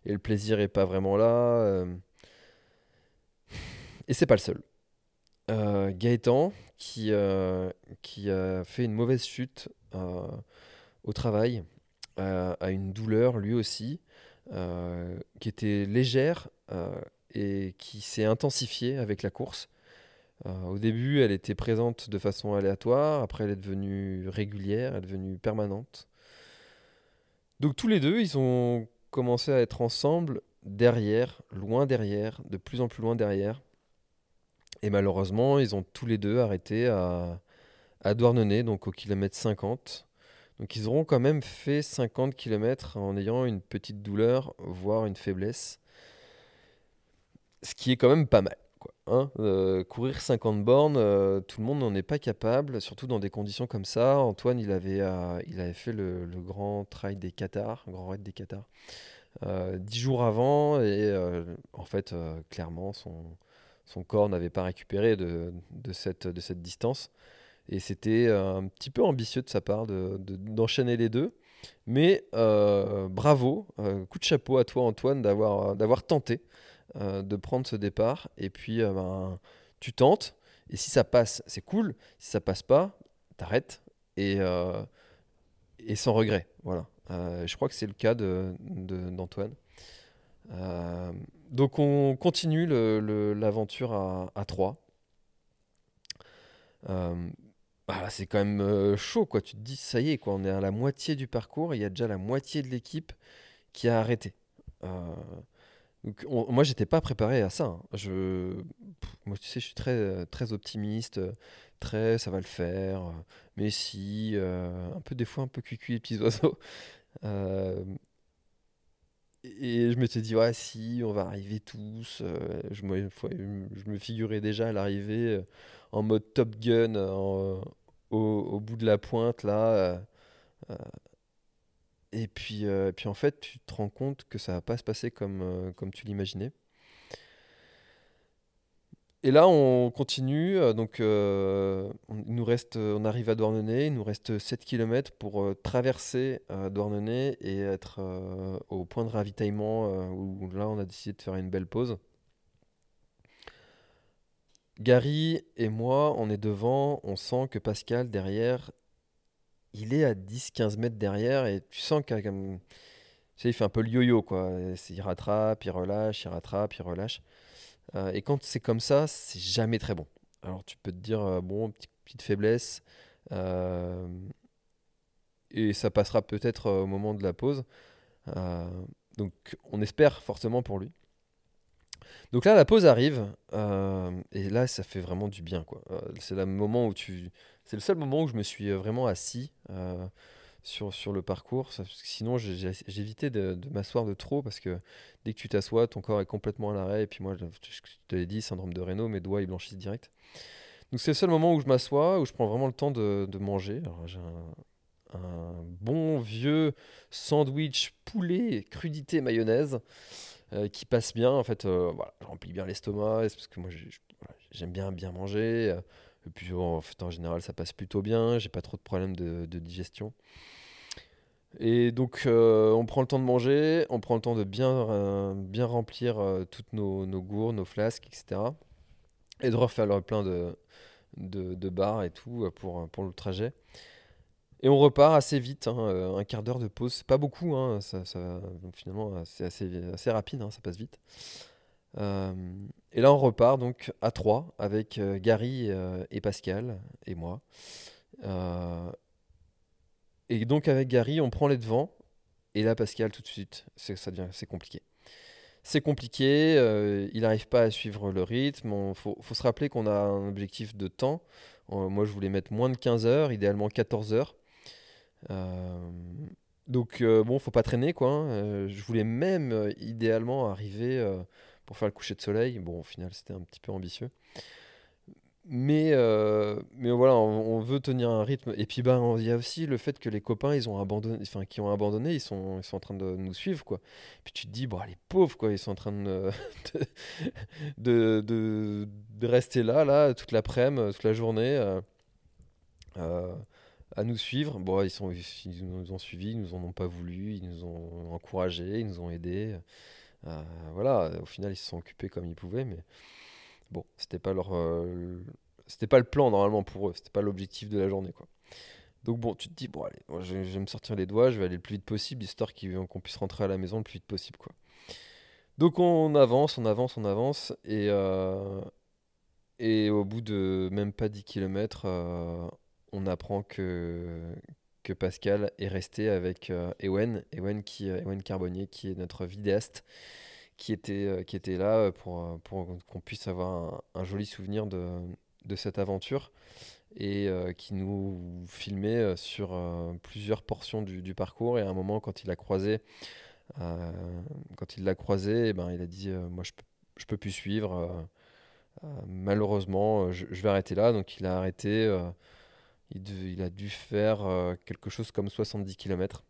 Speaker 1: et le plaisir est pas vraiment là. euh. et c'est pas le seul. Euh, Gaëtan, qui, euh, qui a fait une mauvaise chute euh, au travail, euh, a une douleur lui aussi, euh, qui était légère euh, et qui s'est intensifiée avec la course. Euh, au début, elle était présente de façon aléatoire, après elle est devenue régulière, elle est devenue permanente. Donc tous les deux, ils ont commencé à être ensemble derrière, loin derrière, de plus en plus loin derrière. Et malheureusement, ils ont tous les deux arrêté à, Douarnenez, donc au kilomètre 50. Donc ils auront quand même fait 50 km en ayant une petite douleur, voire une faiblesse. Ce qui est quand même pas mal. Hein. Euh, courir 50 bornes, euh, tout le monde n'en est pas capable, surtout dans des conditions comme ça. Antoine, il avait, euh, fait le, grand trail des Qatars, grand raid des Qatars, dix jours avant. Et en fait, clairement, son, son corps n'avait pas récupéré de, cette, distance. Et c'était un petit peu ambitieux de sa part de- de- d'enchaîner les deux. Mais bravo, coup de chapeau à toi Antoine d'avoir tenté euh, de prendre ce départ. Et puis euh, ben, tu tentes. Et si ça passe, c'est cool. Si ça passe pas, t'arrêtes. Et, euh, et sans regret. Voilà. Je crois que c'est le cas de- de- d'Antoine. Euh, donc on continue l'aventure à, à 3. Euh, bah là, c'est quand même chaud, quoi. Tu te dis, ça y est, on est à la moitié du parcours, il y a déjà la moitié de l'équipe qui a arrêté. Donc, on- moi, j'étais pas préparé à ça. hein. Je, moi, tu sais, je suis très, très optimiste, très, ça va le faire. Mais si, euh, un peu des fois, un peu cuicui les petits (laughs) oiseaux. Euh, et je m'étais dit, ouais, si, on va arriver tous. euh, je, me, je me figurais déjà à l'arrivée en mode Top Gun, au, bout de la pointe, là. Et puis, euh, et puis, en fait, tu te rends compte que ça va pas se passer comme, euh, comme tu l'imaginais. Et là, on continue. euh, Donc, on, nous reste, on arrive à Douarnenez. Il nous reste 7 km pour traverser Douarnenez et être au point de ravitaillement où là, on a décidé de faire une belle pause. Gary et moi, on est devant. On sent que Pascal, derrière, il est à 10-15 mètres derrière et tu sens qu'il fait un peu le yo-yo, quoi. Il rattrape, il relâche, il rattrape, il relâche. Euh, et quand c'est comme ça, c'est jamais très bon. Alors tu peux te dire, euh, bon, petite, faiblesse, euh, et ça passera peut-être au moment de la pause. Donc on espère forcément pour lui. Donc là, la pause arrive, et là, ça fait vraiment du bien, quoi. C'est le moment où tu, c'est le seul moment où je me suis euh, vraiment assis euh, sur, sur le parcours. sinon, j'évitais de, de m'asseoir de trop parce que dès que tu t'assois, ton corps est complètement à l'arrêt. Et puis moi, je, te l'ai dit, syndrome de Raynaud, mes doigts ils blanchissent direct. Donc c'est le seul moment où je m'assois, où je prends vraiment le temps de, manger. J'ai un, bon vieux sandwich poulet crudité mayonnaise euh, qui passe bien. En fait, euh, voilà, je remplis bien l'estomac. parce que moi, j'aime bien bien manger. En, général, ça passe plutôt bien. J'ai pas trop de problèmes de, digestion. Et donc, euh, on prend le temps de manger, on prend le temps de bien, euh, remplir euh, toutes nos, nos gourdes, nos flasques, etc. Et de refaire le plein de, de, bars et tout pour, pour le trajet. Et on repart assez vite, hein, un quart d'heure de pause, c'est pas beaucoup, hein, finalement c'est assez, assez rapide, hein, ça passe vite. Euh, et là on repart donc à 3 avec euh, Gary euh, et Pascal et moi. Et donc avec Gary on prend les devants et là Pascal tout de suite ça devient c'est compliqué. C'est compliqué, il n'arrive pas à suivre le rythme. Il faut, se rappeler qu'on a un objectif de temps. Moi, je voulais mettre moins de 15 heures, idéalement 14 heures. Donc, bon, faut pas traîner, quoi. hein. Je voulais même, idéalement, arriver pour faire le coucher de soleil. Bon, au final, c'était un petit peu ambitieux. Mais, euh, mais voilà, on, veut tenir un rythme. Et puis, ben, il y a aussi le fait que les copains, ils ont abandonné, enfin, qui ont abandonné, ils sont, ils sont en train de nous suivre, quoi. Puis tu te dis, bon, les pauvres, quoi, ils sont en train de, (laughs) de, de, de rester là, là, toute l'après-midi, toute la journée, euh, euh, à nous suivre. Bon, ils, sont, ils nous ont suivis, ils nous en ont pas voulu, ils nous ont encouragés, ils nous ont aidés. Euh, voilà, au final, ils se sont occupés comme ils pouvaient, mais bon, c'était pas leur, euh, c'était pas le plan normalement pour eux, c'était pas l'objectif de la journée, quoi. Donc bon, tu te dis, bon allez, je, vais me sortir les doigts, je vais aller le plus vite possible, histoire qu'on puisse rentrer à la maison le plus vite possible, quoi. Donc on avance, on avance, on avance, et, euh, et au bout de même pas 10 km, on apprend que, que Pascal est resté avec euh, Ewen, Ewen, qui, euh, Ewen Carbonnier, qui est notre vidéaste, qui était, euh, qui était là pour, pour qu'on puisse avoir un, joli souvenir de, de cette aventure et qui nous filmait sur plusieurs portions du, parcours. Et à un moment, quand il a croisé, quand il l'a croisé, eh ben, il a dit Moi, je je peux plus suivre. malheureusement, je vais arrêter là. Donc, il a arrêté. Il, a dû faire euh, quelque chose comme 70 km.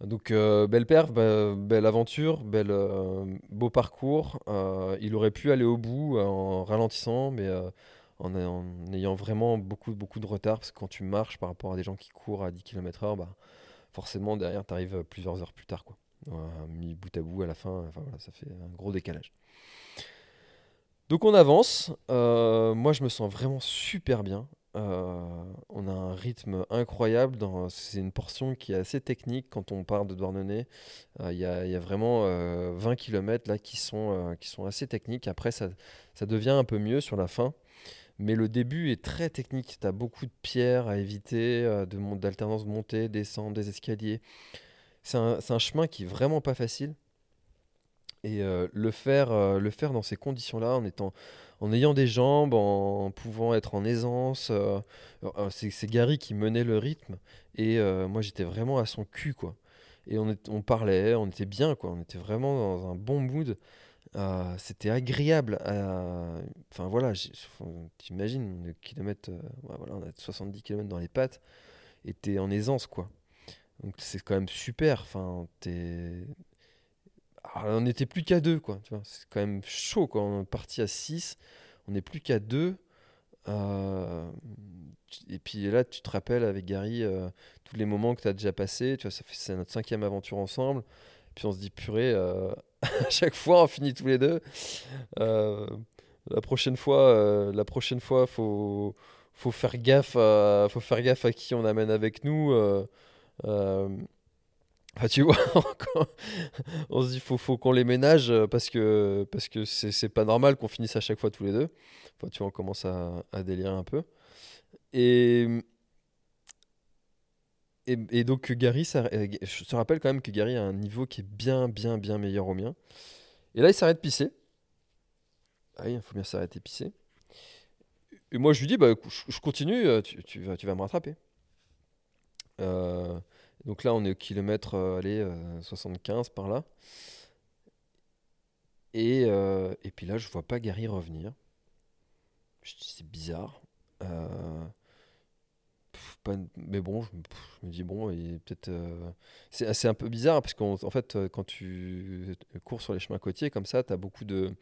Speaker 1: Donc, euh, belle perf, be- belle aventure, belle, euh, beau parcours. Euh, il aurait pu aller au bout en ralentissant, mais en, ayant vraiment beaucoup, de retard. Parce que quand tu marches par rapport à des gens qui courent à 10 km/h, bah, forcément, derrière, tu arrives plusieurs heures plus tard. Quoi. Mis bout à bout à la fin, ça fait un gros décalage. Donc on avance. Moi, je me sens vraiment super bien. Euh, on a un rythme incroyable. dans- C'est une portion qui est assez technique quand on part de Douarnenez. Euh, Il y, a, y a vraiment euh, 20 km là qui sont, euh, qui sont assez techniques. Après, ça, ça devient un peu mieux sur la fin. Mais le début est très technique. Tu as beaucoup de pierres à éviter, de d'alternance de montée, descente, des escaliers. C'est un, un chemin qui est vraiment pas facile. Et le faire, le faire dans ces conditions-là, en étant, en ayant des jambes, en pouvant être en aisance, euh, euh, c'est Gary qui menait le rythme, et euh, moi j'étais vraiment à son cul, quoi. Et on, parlait, on était bien, quoi. On était vraiment dans un bon mood. C'était agréable. Enfin voilà, t'imagines, le kilomètre, voilà, on a 70 km dans les pattes, et t'es en aisance, quoi. Donc c'est quand même super. Alors, on n'était plus qu'à deux, quoi. C'est quand même chaud, quoi. On est parti à 6, on n'est plus qu'à deux. Euh, et puis là, tu te rappelles avec Gary euh, tous les moments que tu as déjà passés. Ça fait c'est notre cinquième aventure ensemble. Puis on se dit, purée, euh, (laughs) à chaque fois, on finit tous les deux. La prochaine fois, la prochaine fois, faut faut faire gaffe, faut faire gaffe à qui on amène avec nous. Euh, euh, ah, tu vois, (laughs) on se dit faut, faut qu'on les ménage euh, parce que parce que c'est pas normal qu'on finisse à chaque fois tous les deux. Enfin, tu vois, on commence à, à délirer un peu. Et, et, et donc Gary, euh, je te rappelle quand même que Gary a un niveau qui est bien, bien, bien meilleur au mien. Et là, il s'arrête pisser. Ah oui, il faut bien s'arrêter pisser. Et moi, je lui dis, bah, je, continue, euh, tu, vas, tu vas me rattraper. Donc là, on est au kilomètre allez, 75 par là. Et, et puis là, je vois pas Gary revenir. C'est bizarre. mais bon, je, me dis bon, peut-être. c'est un peu bizarre parce qu'en fait, quand tu cours sur les chemins côtiers comme ça, tu as beaucoup de,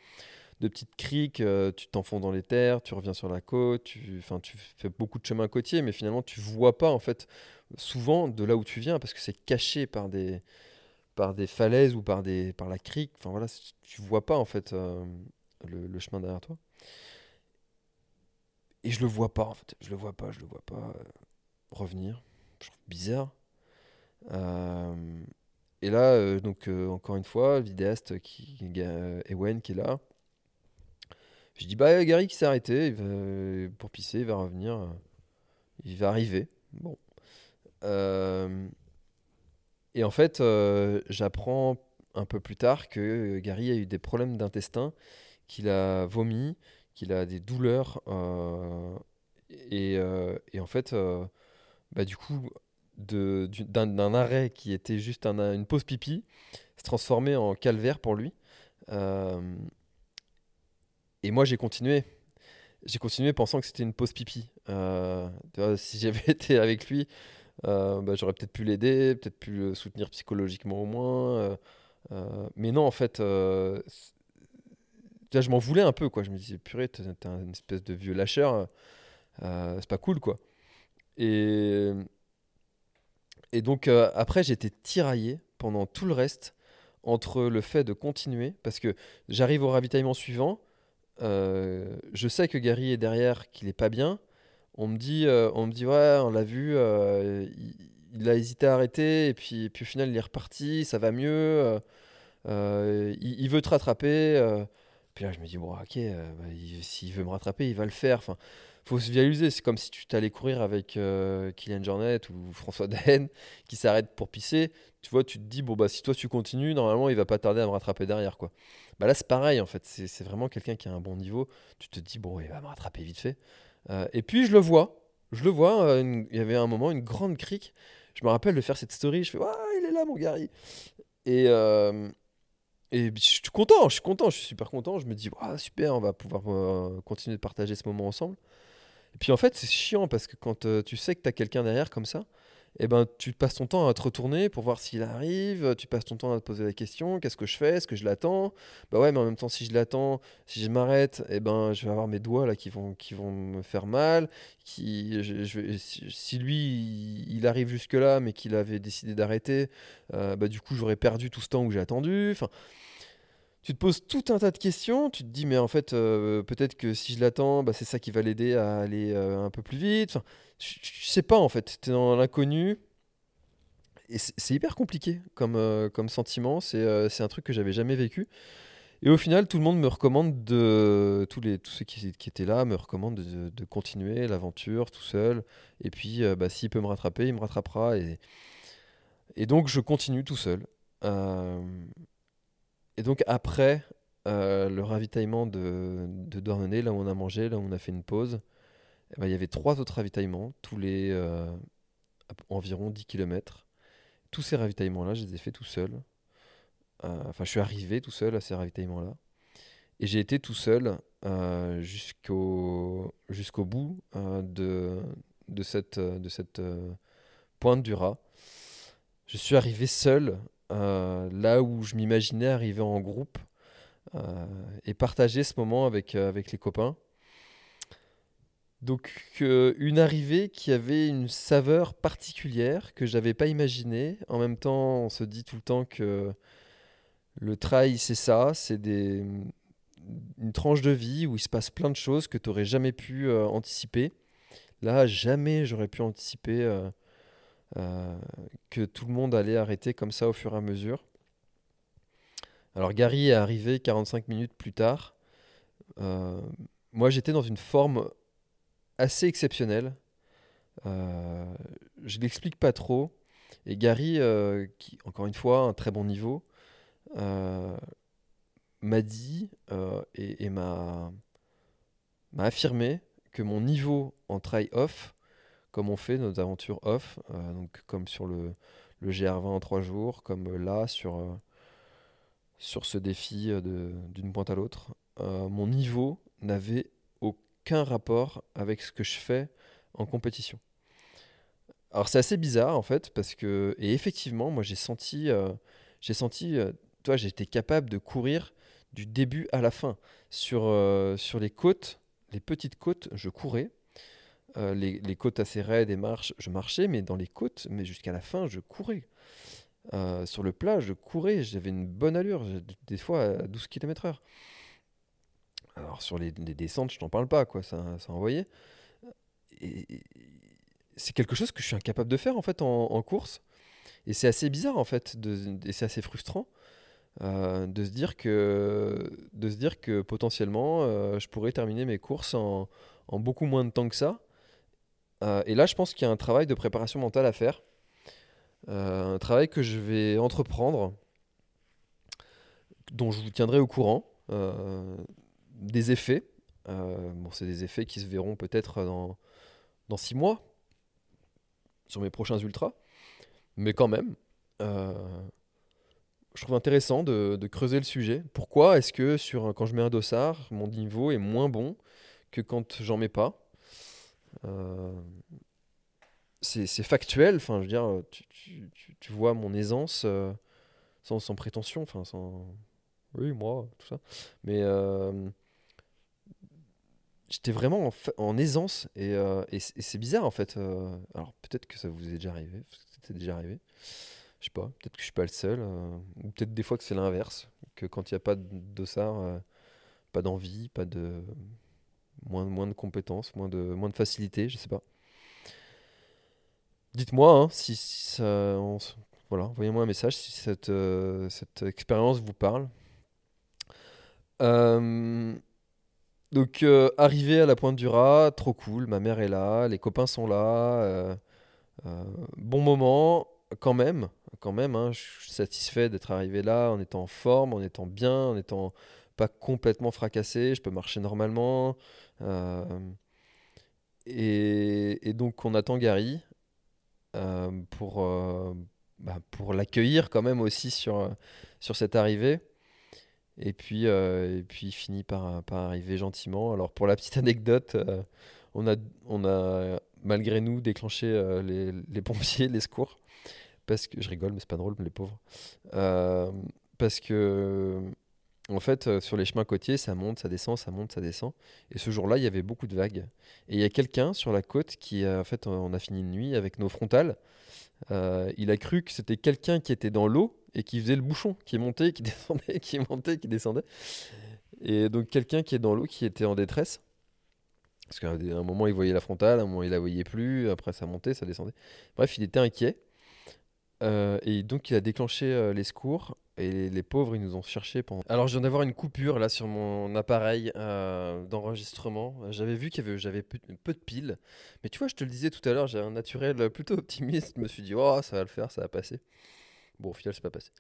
Speaker 1: de petites criques, euh, tu t'enfonces dans les terres, tu reviens sur la côte, tu, tu fais beaucoup de chemins côtiers, mais finalement tu vois pas en fait souvent de là où tu viens parce que c'est caché par des, par des falaises ou par, des, par la crique. Enfin voilà, tu vois pas en fait euh, le, chemin derrière toi. Et je le vois pas en fait, je le vois pas, je le vois pas euh, revenir. Je trouve bizarre. et là, donc encore une fois, vidéaste qui, Ewen qui est là, je dis, bah, Gary qui s'est arrêté pour pisser, il va revenir. Il va arriver. Bon. Euh, et en fait, euh, j'apprends un peu plus tard que Gary a eu des problèmes d'intestin, qu'il a vomi, qu'il a des douleurs. Euh, et, et, en fait, bah, du coup, d'un arrêt qui était juste un, une pause pipi, s'est transformé en calvaire pour lui. Et moi, j'ai continué. J'ai continué pensant que c'était une pause pipi. Euh, si j'avais (laughs) été avec lui, euh, bah, j'aurais peut-être pu l'aider, peut-être pu le soutenir psychologiquement au moins. Euh, mais non, en fait, je m'en voulais un peu. Quoi. Je me disais, purée, t'es une espèce de vieux lâcheur. c'est pas cool, quoi. Et, et donc, après, j'étais tiraillé pendant tout le reste entre le fait de continuer, parce que j'arrive au ravitaillement suivant euh, je sais que Gary est derrière, qu'il est pas bien. On me dit, euh, on me dit ouais, on l'a vu, euh, il, a hésité à arrêter et puis, puis au final il est reparti, ça va mieux. Il, veut te rattraper. puis là je me dis bon ok, bah, s'il veut me rattraper, il va le faire. Faut se visualiser. C'est comme si tu t'allais courir avec Kylian Jornet ou François (laughs) Daen qui s'arrête pour pisser. Tu vois, tu te dis bon bah si toi tu continues, normalement il va pas tarder à me rattraper derrière quoi. Bah là, c'est pareil, en fait. C'est vraiment quelqu'un qui a un bon niveau. Tu te dis, bon, il va me rattraper vite fait. Euh, et puis, je le vois. Je le vois. Euh, il y avait un moment, une grande crique. Je me rappelle de faire cette story. Je fais, ah, il est là, mon Gary. Et, euh, et je suis content. Je suis content. Je suis super content. Je me dis, ah, super, on va pouvoir continuer de partager ce moment ensemble. Et puis, en fait, c'est chiant parce que quand tu sais que tu as quelqu'un derrière comme ça, eh ben, tu passes ton temps à te retourner pour voir s'il arrive, tu passes ton temps à te poser la question, qu'est-ce que je fais, est-ce que je l'attends? Bah ouais, mais en même temps, si je l'attends, si je m'arrête, eh ben, je vais avoir mes doigts là qui vont, qui vont me faire mal. Qui, si lui, il arrive jusque-là, mais qu'il avait décidé d'arrêter, euh, bah du coup, j'aurais perdu tout ce temps où j'ai attendu. Tu te poses tout un tas de questions, tu te dis, mais en fait, euh, peut-être que si je l'attends, bah, c'est ça qui va l'aider à aller euh, un peu plus vite. Enfin, tu, sais pas, en fait, tu es dans l'inconnu. Et c'est hyper compliqué comme, euh, comme sentiment, c'est un truc que j'avais jamais vécu. Et au final, tout le monde me recommande de. Tous, les, tous ceux qui, étaient là me recommandent de, continuer l'aventure tout seul. Et puis, bah, s'il peut me rattraper, il me rattrapera. Et, et donc, je continue tout seul. Et donc après euh, le ravitaillement de, de là où on a mangé, là où on a fait une pause, eh ben, il y avait trois autres ravitaillements, tous les euh, environ 10 km. Tous ces ravitaillements-là, je les ai fait tout seul. Euh, enfin, je suis arrivé tout seul à ces ravitaillements-là. Et j'ai été tout seul jusqu'au jusqu'au bout de, de cette, de cette pointe du rat. Je suis arrivé seul là où je m'imaginais arriver en groupe euh, et partager ce moment avec, euh, avec les copains. Donc une arrivée qui avait une saveur particulière que j'avais pas imaginée. En même temps, on se dit tout le temps que le trail c'est ça, c'est des une tranche de vie où il se passe plein de choses que tu n'aurais jamais pu anticiper. Là, jamais j'aurais pu anticiper euh, que tout le monde allait arrêter comme ça au fur et à mesure. Alors Gary est arrivé 45 minutes plus tard. Euh, moi j'étais dans une forme assez exceptionnelle. Euh, je l'explique pas trop. Et Gary, qui encore une fois un très bon niveau, m'a dit et, et m'a affirmé que mon niveau en try-off comme on fait nos aventures off, donc comme sur le, le GR20 en trois jours, comme là sur, sur ce défi d'une pointe à l'autre. mon niveau n'avait aucun rapport avec ce que je fais en compétition. Alors c'est assez bizarre en fait parce que et effectivement moi j'ai senti j'ai senti toi j'étais capable de courir du début à la fin sur les côtes les petites côtes je courais les, les, côtes assez raides et marches je marchais mais dans les côtes mais jusqu'à la fin je courais euh, sur le plat, je courais, j'avais une bonne allure, des fois à 12 km/h. Alors sur les, descentes, je t'en parle pas, quoi, ça, ça envoyait. C'est quelque chose que je suis incapable de faire en fait en, course. Et c'est assez bizarre en fait, et c'est assez frustrant euh, de se dire que potentiellement euh, je pourrais terminer mes courses en, beaucoup moins de temps que ça. Et là, je pense qu'il y a un travail de préparation mentale à faire euh, un travail que je vais entreprendre, dont je vous tiendrai au courant, euh, des effets. Euh, bon, c'est des effets qui se verront peut-être dans, dans six mois, sur mes prochains ultras, mais quand même, je trouve intéressant de, creuser le sujet. Pourquoi est-ce que sur, quand je mets un dossard, mon niveau est moins bon que quand j'en mets pas? C'est factuel. Enfin, je veux dire, tu, vois mon aisance euh, sans, prétention. Enfin. Oui, moi, tout ça. Mais euh, j'étais vraiment en, aisance et, euh, et c'est bizarre en fait. alors peut-être que ça vous est déjà arrivé. C'était déjà arrivé. Je sais pas. Peut-être que je suis pas le seul. ou peut-être des fois que c'est l'inverse. Que quand il n'y a pas de dossard, pas d'envie, pas de moins, moins de compétences, moins de, moins de facilité, je sais pas. Dites-moi hein, si, ça, voilà, envoyez-moi un message si cette, euh, cette expérience vous parle. Euh, donc euh, arrivé à la pointe du rat, trop cool, ma mère est là, les copains sont là, bon moment quand même, quand même, hein, je suis satisfait d'être arrivé là en étant en forme, en étant bien, en étant pas complètement fracassé, je peux marcher normalement. Et, et, donc on attend Gary, euh, pour, euh, bah, pour l'accueillir quand même aussi sur, sur cette arrivée. Et puis, euh, et puis il finit par, par arriver gentiment. Alors pour la petite (laughs) anecdote, on, a, on a malgré nous déclenché les, les, pompiers, les secours. Parce que je rigole, mais c'est pas drôle, les pauvres. parce que en fait, sur les chemins côtiers, ça monte, ça descend, ça monte, ça descend. Et ce jour-là, il y avait beaucoup de vagues. Et il y a quelqu'un sur la côte qui, en fait, on a fini une nuit avec nos frontales. Euh, il a cru que c'était quelqu'un qui était dans l'eau et qui faisait le bouchon, qui montait, qui (laughs) descendait, qui montait, qui descendait. Et donc quelqu'un qui est dans l'eau, qui était en détresse. Parce qu'à un moment, il voyait la frontale, à un moment, il la voyait plus. Après, ça montait, ça descendait. Bref, il était inquiet. Euh, et donc, il a déclenché euh, les secours. Et les, pauvres, ils nous ont cherché pendant. Alors, je viens d'avoir une coupure là sur mon appareil euh, d'enregistrement. J'avais vu qu'il y avait, j'avais peu, de piles. Mais tu vois, je te le disais tout à l'heure, j'ai un naturel plutôt optimiste. Je me suis dit, oh, ça va le faire, ça va passer. Bon, au final, c'est pas passé.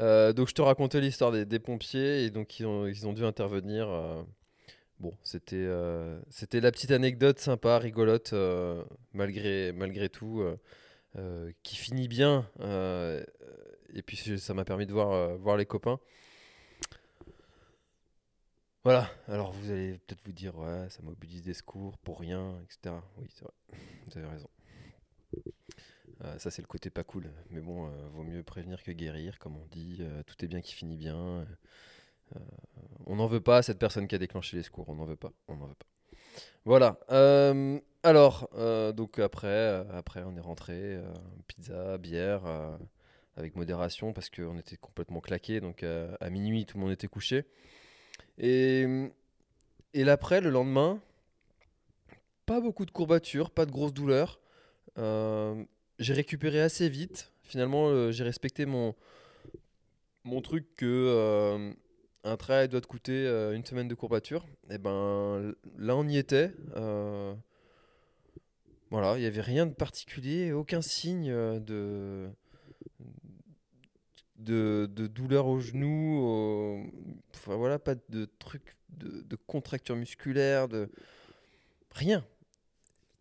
Speaker 1: Euh, donc, je te racontais l'histoire des, pompiers et donc ils ont, dû intervenir. Euh, bon, c'était, c'était la petite anecdote sympa, rigolote, malgré, malgré tout, qui finit bien et puis ça m'a permis de voir, euh, voir les copains. Voilà, alors vous allez peut-être vous dire, ouais, ça mobilise des secours pour rien, etc. Oui, c'est vrai, (laughs) vous avez raison. Euh, ça, c'est le côté pas cool. Mais bon, euh, vaut mieux prévenir que guérir, comme on dit. tout est bien qui finit bien. on n'en veut pas à cette personne qui a déclenché les secours. On n'en veut pas. On n'en veut pas. Voilà. alors, donc après, après, on est rentré. pizza, bière avec modération parce qu'on était complètement claqué. Donc euh, à, minuit, tout le monde était couché. Et, et l'après, le lendemain, pas beaucoup de courbatures, pas de grosses douleurs. Euh, j'ai récupéré assez vite. Finalement, euh, j'ai respecté mon, mon truc que un trail doit te coûter une semaine de courbature. Et ben là, on y était. voilà, il n'y avait rien de particulier, aucun signe de de, douleur au genou, voilà, pas de trucs de, de contracture musculaire, de rien.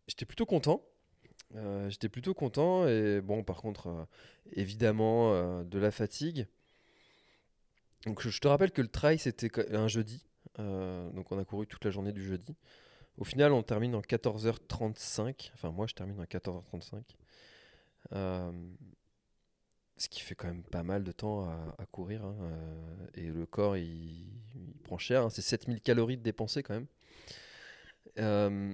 Speaker 1: J'étais plutôt content. Euh, J'étais plutôt content et bon, par contre, euh, évidemment, euh, de la fatigue. Donc je te rappelle que le trail c'était un jeudi, donc on a couru toute la journée du jeudi. Au final, on termine en 14h35. Enfin, moi, je termine en 14h35. Ce qui fait quand même pas mal de temps à, courir. hein, euh, et le corps, il, prend cher. hein. C'est 7000 calories de dépensées quand même. Euh,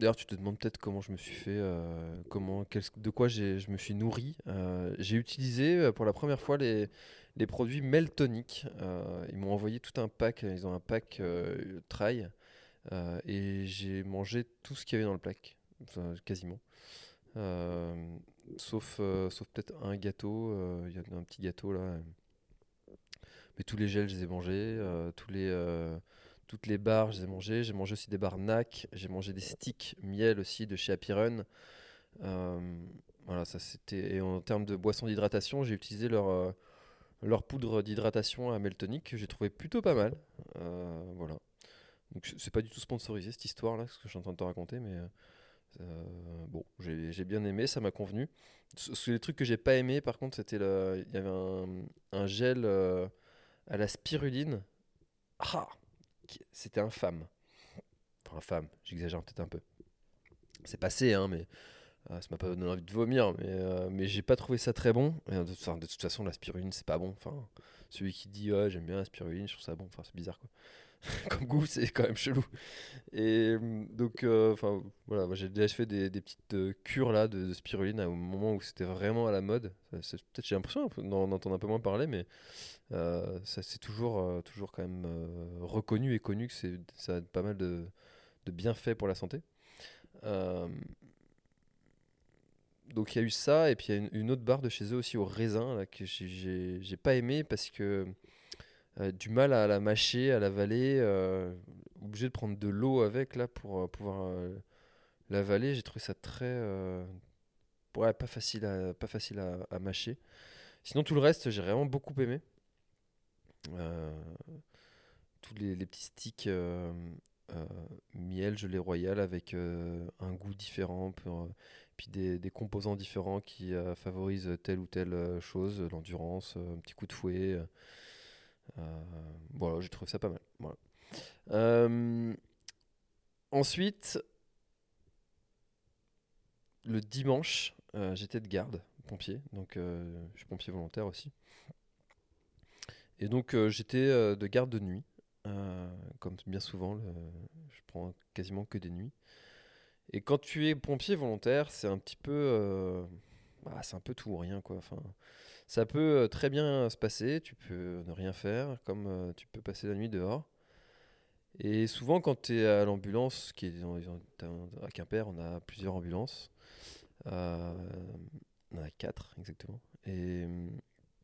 Speaker 1: D'ailleurs, tu te demandes peut-être comment je me suis fait, euh, comment, de quoi je me suis nourri. J'ai utilisé pour la première fois les, les produits Meltonic. Ils m'ont envoyé tout un pack. Ils ont un pack trail. Et j'ai mangé tout ce qu'il y avait dans le pack, quasiment. Euh, sauf euh, sauf peut-être un gâteau. euh, Il y a un petit gâteau là. Mais tous les gels, je les ai mangés. euh, tous les, toutes les barres, je les ai mangées. J'ai mangé aussi des barres NAC. J'ai mangé des sticks miel aussi de chez Happy Run. Voilà, ça c'était. Et en termes de boissons d'hydratation, j'ai utilisé leur, leur poudre d'hydratation à Meltonic que j'ai trouvé plutôt pas mal. Voilà. Donc c'est pas du tout sponsorisé cette histoire là, ce que je suis en train de te raconter, mais euh, bon, j'ai bien aimé, ça m'a convenu. Ce- les trucs que j'ai pas aimé, par contre, c'était il y avait un, gel euh, à la spiruline. Ah, c'était infâme. Enfin, infâme, j'exagère peut-être un peu. C'est passé, hein, mais euh, ça m'a pas donné envie de vomir, mais, mais j'ai pas trouvé ça très bon. De, toute façon, la spiruline, c'est pas bon. Enfin, celui qui dit j'aime bien la spiruline, je trouve ça bon. Enfin, c'est bizarre quoi. (laughs) Comme goût, c'est quand même chelou. Et euh, donc, euh, enfin, voilà, j'ai déjà fait des, petites euh, cures là de, spiruline au moment où c'était vraiment à la mode. Peut-être j'ai l'impression d'en entendre un peu moins parler, mais ça c'est toujours, toujours quand même reconnu et connu que ça a pas mal de, bienfaits pour la santé. Donc il y a eu ça, et puis il y a une, autre barre de chez eux aussi au raisin que j'ai pas aimé parce que euh, du mal à la mâcher, à l'avaler, euh, obligé de prendre de l'eau avec là pour euh, pouvoir l'avaler. J'ai trouvé ça très, ouais, pas facile à, pas facile à, mâcher. Sinon tout le reste, j'ai vraiment beaucoup aimé. Tous les, petits sticks miel, gelée royale avec un goût différent, pour, puis des, des composants différents qui favorisent telle ou telle chose, l'endurance, un petit coup de fouet. Euh, voilà, j'ai trouvé ça pas mal. Voilà. Euh, ensuite, le dimanche, euh, j'étais de garde, pompier, donc je suis pompier volontaire aussi. Et donc j'étais de garde de nuit, comme bien souvent, je prends quasiment que des nuits. Et quand tu es pompier volontaire, c'est un petit peu, bah, c'est un peu tout ou rien quoi. Enfin, ça peut euh, très bien se passer, tu peux ne rien faire, comme euh, tu peux passer la nuit dehors. Et souvent, quand tu es à l'ambulance, qui est à Quimper, on a plusieurs ambulances. Euh, on a quatre exactement. Et euh,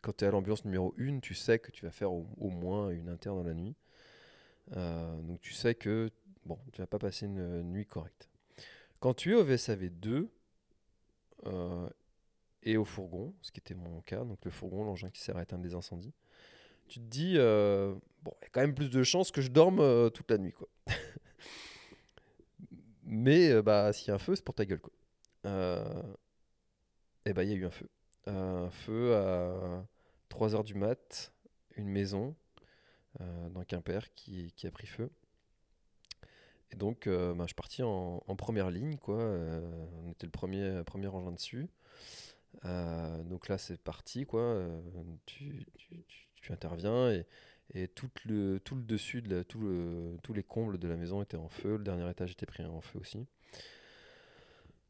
Speaker 1: quand tu es à l'ambulance numéro 1, tu sais que tu vas faire au, moins une interne dans la nuit. Donc tu sais que bon, tu vas pas passer une nuit correcte. Quand tu es au VSAV 2 euh, et au fourgon, ce qui était mon cas, donc le fourgon, l'engin qui sert à éteindre des incendies, tu te dis, euh, bon, il y a quand même plus de chances que je dorme euh, toute la nuit, quoi. (laughs) Mais euh, bah, s'il y a un feu, c'est pour ta gueule, quoi. Et bah, il y a eu un feu. Un feu à 3h du mat, une maison dans Quimper qui, a pris feu. Et donc, bah, je suis parti en, en première ligne, quoi. On était le premier, premier engin dessus. Euh, donc là, c'est parti, quoi. Euh, tu, tu- tu- interviens et, et tout, le, tout le dessus, de la- tout le- tous les combles de la maison étaient en feu. Le dernier étage était pris en feu aussi.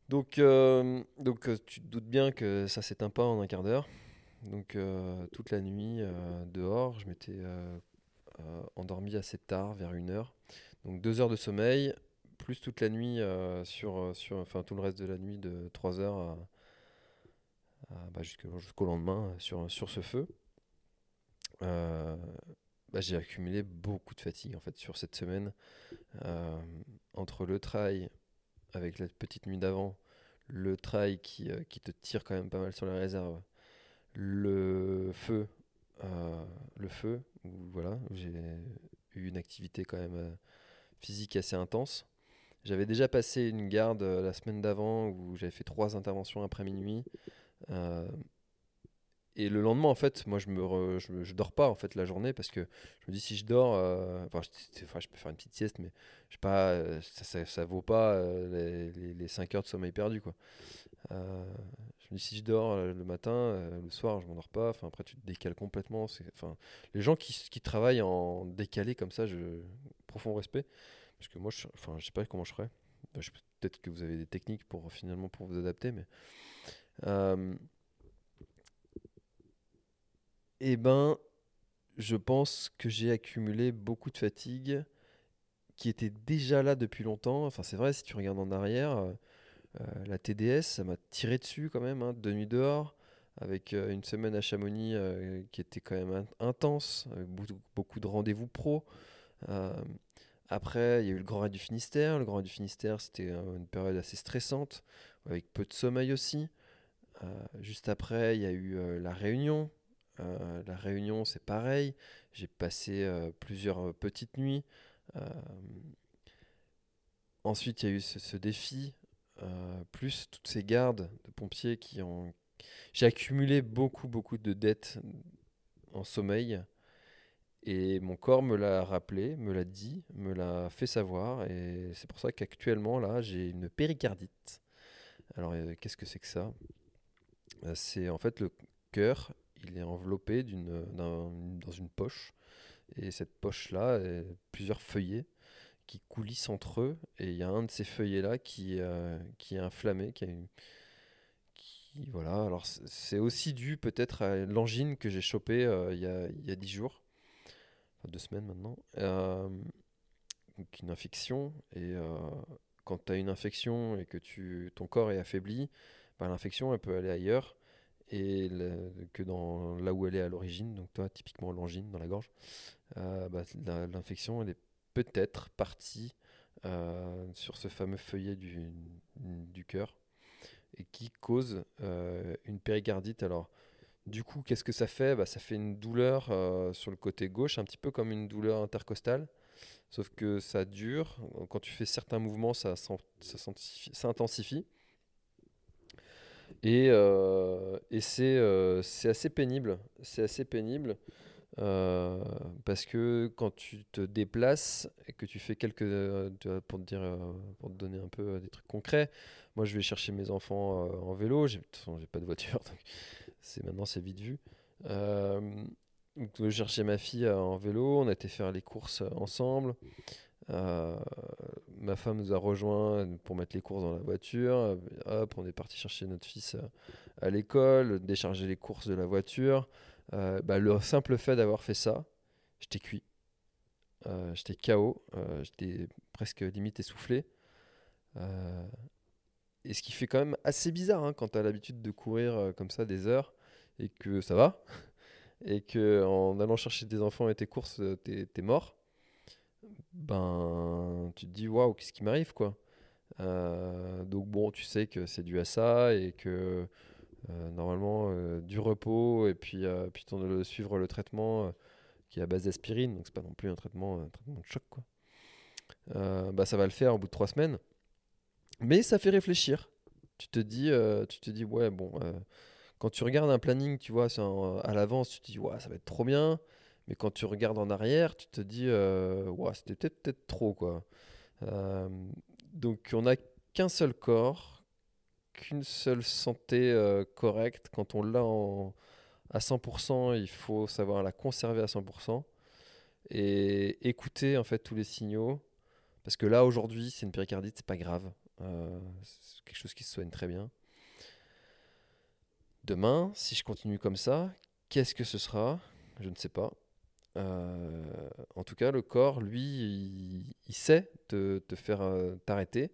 Speaker 1: Donc, euh, donc tu te doutes bien que ça s'éteint pas en un quart d'heure. Donc toute la nuit dehors, je m'étais endormi assez tard, vers une heure. Donc deux heures de sommeil, plus toute la nuit sur, sur, enfin tout le reste de la nuit de 3 heures à- bah, jusqu'au lendemain sur, sur ce feu. Euh, bah, j'ai accumulé beaucoup de fatigue en fait sur cette semaine Euh, entre le trail avec la petite nuit d'avant, le trail qui, euh, qui te tire quand même pas mal sur les réserves, le feu, euh, le feu où voilà j'ai eu une activité quand même euh, physique assez intense J'avais déjà passé une garde euh, la semaine d'avant où j'avais fait trois interventions après minuit. Euh, et le lendemain, en fait, moi, je me, re- je, dors pas en fait la journée parce que je me dis si je dors, euh, enfin, je, peux faire une petite sieste, mais je sais pas, euh, ça, ça, vaut pas les, les, les 5 heures de sommeil perdu, quoi. Je me dis si je dors le matin, le soir, je m'endors pas. Enfin, après, tu te décales complètement. Enfin, les gens qui, travaillent en décalé comme ça, je profond respect. Parce que moi, je, enfin, je sais pas comment je ferais. Je- Peut-être que vous avez des techniques pour finalement pour vous adapter, mais. Euh, eh ben, je pense que j'ai accumulé beaucoup de fatigue qui était déjà là depuis longtemps. Enfin, c'est vrai, si tu regardes en arrière, euh, euh, la TDS, ça m'a tiré dessus quand même, hein, deux nuits dehors, avec une semaine à Chamonix qui était quand même in- intense, avec beaucoup, de rendez-vous pro. Après, il y a eu le Grand Raid du Finistère. Le Grand Raid du Finistère, c'était une période assez stressante, avec peu de sommeil aussi. Euh, juste après, il y a eu euh, la Réunion. Euh, la Réunion, c'est pareil. J'ai passé plusieurs petites nuits. Ensuite, il y a eu ce, défi, plus toutes ces gardes de pompiers qui ont... J'ai accumulé beaucoup, beaucoup de dettes en sommeil. Et mon corps me l'a rappelé, me l'a dit, me l'a fait savoir. Et c'est pour ça qu'actuellement, là, j'ai une péricardite. Alors, qu'est-ce que c'est que ça? C'est en fait le cœur, il est enveloppé dans une poche. Et cette poche-là, est plusieurs feuillets qui coulissent entre eux. Et il y a un de ces feuillets-là qui, euh, qui est inflammé, qui voilà. Alors, c'est aussi dû peut-être à l'angine que j'ai chopée euh, il y a, il y a 10 jours enfin, deux semaines maintenant. Euh, une infection. Et euh, quand tu as une infection et que tu, ton corps est affaibli, bah, l'infection, elle peut aller ailleurs et que dans là où elle est à l'origine. Donc toi, typiquement l'angine dans la gorge. Euh, bah, l'infection, elle est peut-être partie euh, sur ce fameux feuillet du, cœur et qui cause euh, une péricardite. Alors, du coup, qu'est-ce que ça fait? Bah, Ça fait une douleur sur le côté gauche, un petit peu comme une douleur intercostale, sauf que ça dure. Quand tu fais certains mouvements, ça, s'intensifie. Et, euh, euh, c'est assez pénible. C'est assez pénible euh, parce que quand tu te déplaces et que tu fais quelques. euh, pour, te dire, pour te donner un peu des trucs concrets, moi je vais chercher mes enfants en vélo. De toute façon, j'ai pas de voiture, (laughs) donc maintenant c'est vite vu. Je cherchais ma fille en vélo, on a été faire les courses ensemble. Ma femme nous a rejoints pour mettre les courses dans la voiture. Hop, on est parti chercher notre fils euh, à l'école, décharger les courses de la voiture. Euh, bah, le simple fait d'avoir fait ça, j'étais cuit. Euh, j'étais KO, j'étais presque limite essoufflé. Et ce qui fait quand même assez bizarre hein, quand tu l'habitude de courir comme ça des heures et que ça va, (laughs) et que en allant chercher tes enfants et tes courses, t'es mort, ben tu te dis waouh, qu'est-ce qui m'arrive quoi. Euh, donc bon, tu sais que c'est dû à ça et que euh, normalement euh, du repos et puis, puis ton- suivre le traitement qui est à base d'aspirine, donc c'est pas non plus un traitement, un traitement de choc quoi. Bah ça va le faire au bout de trois semaines. Mais ça fait réfléchir. Tu te dis, tu te dis ouais, bon, quand tu regardes un planning, tu vois, un- à l'avance, tu te dis, ouais, ça va être trop bien. Mais quand tu regardes en arrière, tu te dis, euh, c'était peut-être peut-être trop, quoi. Euh, donc, on n'a qu'un seul corps, qu'une seule santé euh, correcte. Quand on l'a à 100%, il faut savoir la conserver à 100% et écouter, en fait, tous les signaux. Parce que là, aujourd'hui, c'est une péricardite, c'est pas grave. C'est quelque chose qui se soigne très bien. Demain, si je continue comme ça, qu'est-ce que ce sera? Je ne sais pas. Euh, en tout cas, le corps, lui, il, sait te, faire euh, t'arrêter.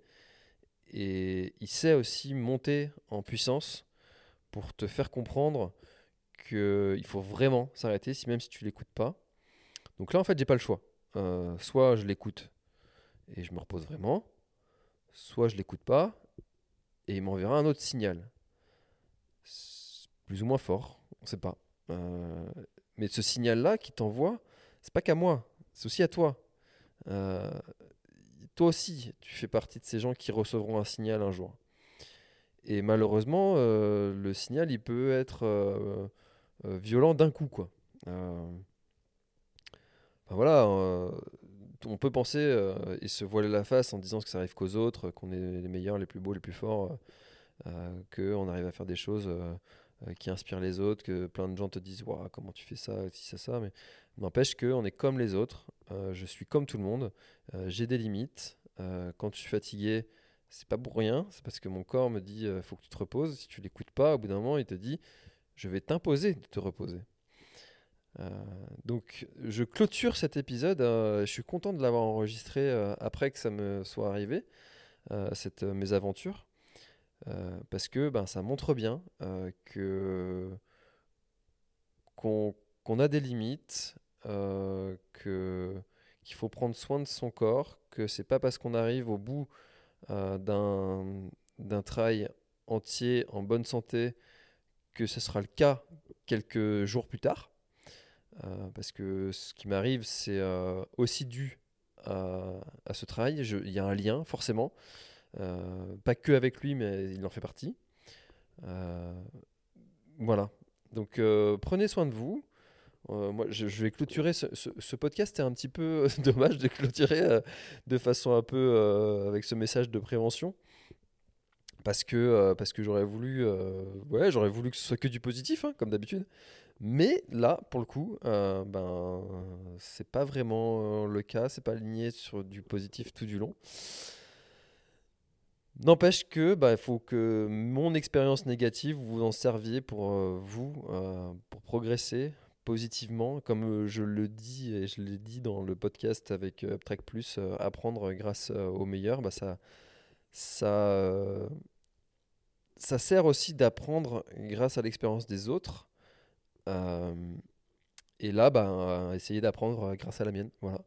Speaker 1: Et il sait aussi monter en puissance pour te faire comprendre qu'il faut vraiment s'arrêter, si même si tu l'écoutes pas. Donc là, en fait, j'ai pas le choix. Euh, soit je l'écoute et je me repose vraiment, soit je l'écoute pas et il m'enverra un autre signal. Plus ou moins fort, on sait pas. Euh, mais ce signal-là qui t'envoie, c'est pas qu'à moi, c'est aussi à toi. Euh, toi aussi, tu fais partie de ces gens qui recevront un signal un jour. Et malheureusement, euh, le signal, il peut être euh, violent d'un coup, quoi. voilà, on peut penser et se voiler la face en disant que ça arrive qu'aux autres, qu'on est les meilleurs, les plus beaux, les plus forts, qu'on arrive à faire des choses qui inspirent les autres, que plein de gens te disent wow, comment tu fais ça, si ça, ça, mais n'empêche qu'on est comme les autres, je suis comme tout le monde, j'ai des limites, quand je suis fatigué, c'est pas pour rien, c'est parce que mon corps me dit euh, faut que tu te reposes. Si tu l'écoutes pas, au bout d'un moment, il te dit je vais t'imposer de te reposer. Euh, donc je clôture cet épisode. Euh, je suis content de l'avoir enregistré après que ça me soit arrivé, cette mésaventure, parce que ben, ça montre bien que qu'on a des limites, que qu'il faut prendre soin de son corps, que c'est pas parce qu'on arrive au bout euh, d'un trail entier en bonne santé que ce sera le cas quelques jours plus tard. Euh, parce que ce qui m'arrive, c'est euh, aussi dû à, ce trail. Il y a un lien, forcément. Pas que avec lui, mais il en fait partie. voilà. Donc prenez soin de vous. Euh, moi, je, vais clôturer ce, podcast. C'est un petit peu (laughs) dommage de clôturer euh, de façon un peu euh, avec ce message de prévention. Parce que, que j'aurais voulu, ouais, j'aurais voulu que ce soit que du positif, hein, comme d'habitude. Mais là, pour le coup, ben, c'est pas vraiment le cas. C'est pas aligné sur du positif tout du long. N'empêche que bah, il faut que mon expérience négative, vous en serviez pour vous, pour progresser, positivement, comme euh, je le dis et je l'ai dit dans le podcast avec euh, Uptrack Plus, euh, apprendre grâce aux meilleurs, bah ça sert aussi d'apprendre grâce à l'expérience des autres. et là, bah, essayer d'apprendre grâce à la mienne. Voilà.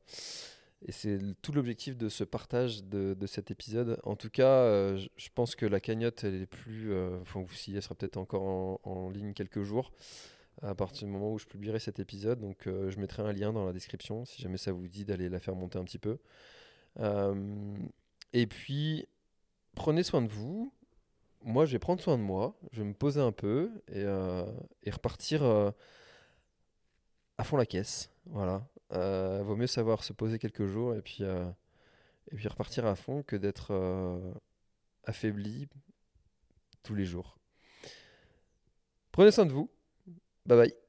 Speaker 1: Et c'est tout l'objectif de ce partage de, de, cet épisode. En tout cas, je pense que la cagnotte, elle est plus. enfin, si elle sera peut-être encore en, ligne quelques jours à partir du moment où je publierai cet épisode. Donc euh, je mettrai un lien dans la description si jamais ça vous dit d'aller la faire monter un petit peu. Euh, et puis, prenez soin de vous. Moi, je vais prendre soin de moi. Je vais me poser un peu euh, et repartir à fond la caisse. Voilà. Vaut mieux savoir se poser quelques jours et puis, et puis repartir à fond que d'être affaibli tous les jours. Prenez soin de vous. Bye bye.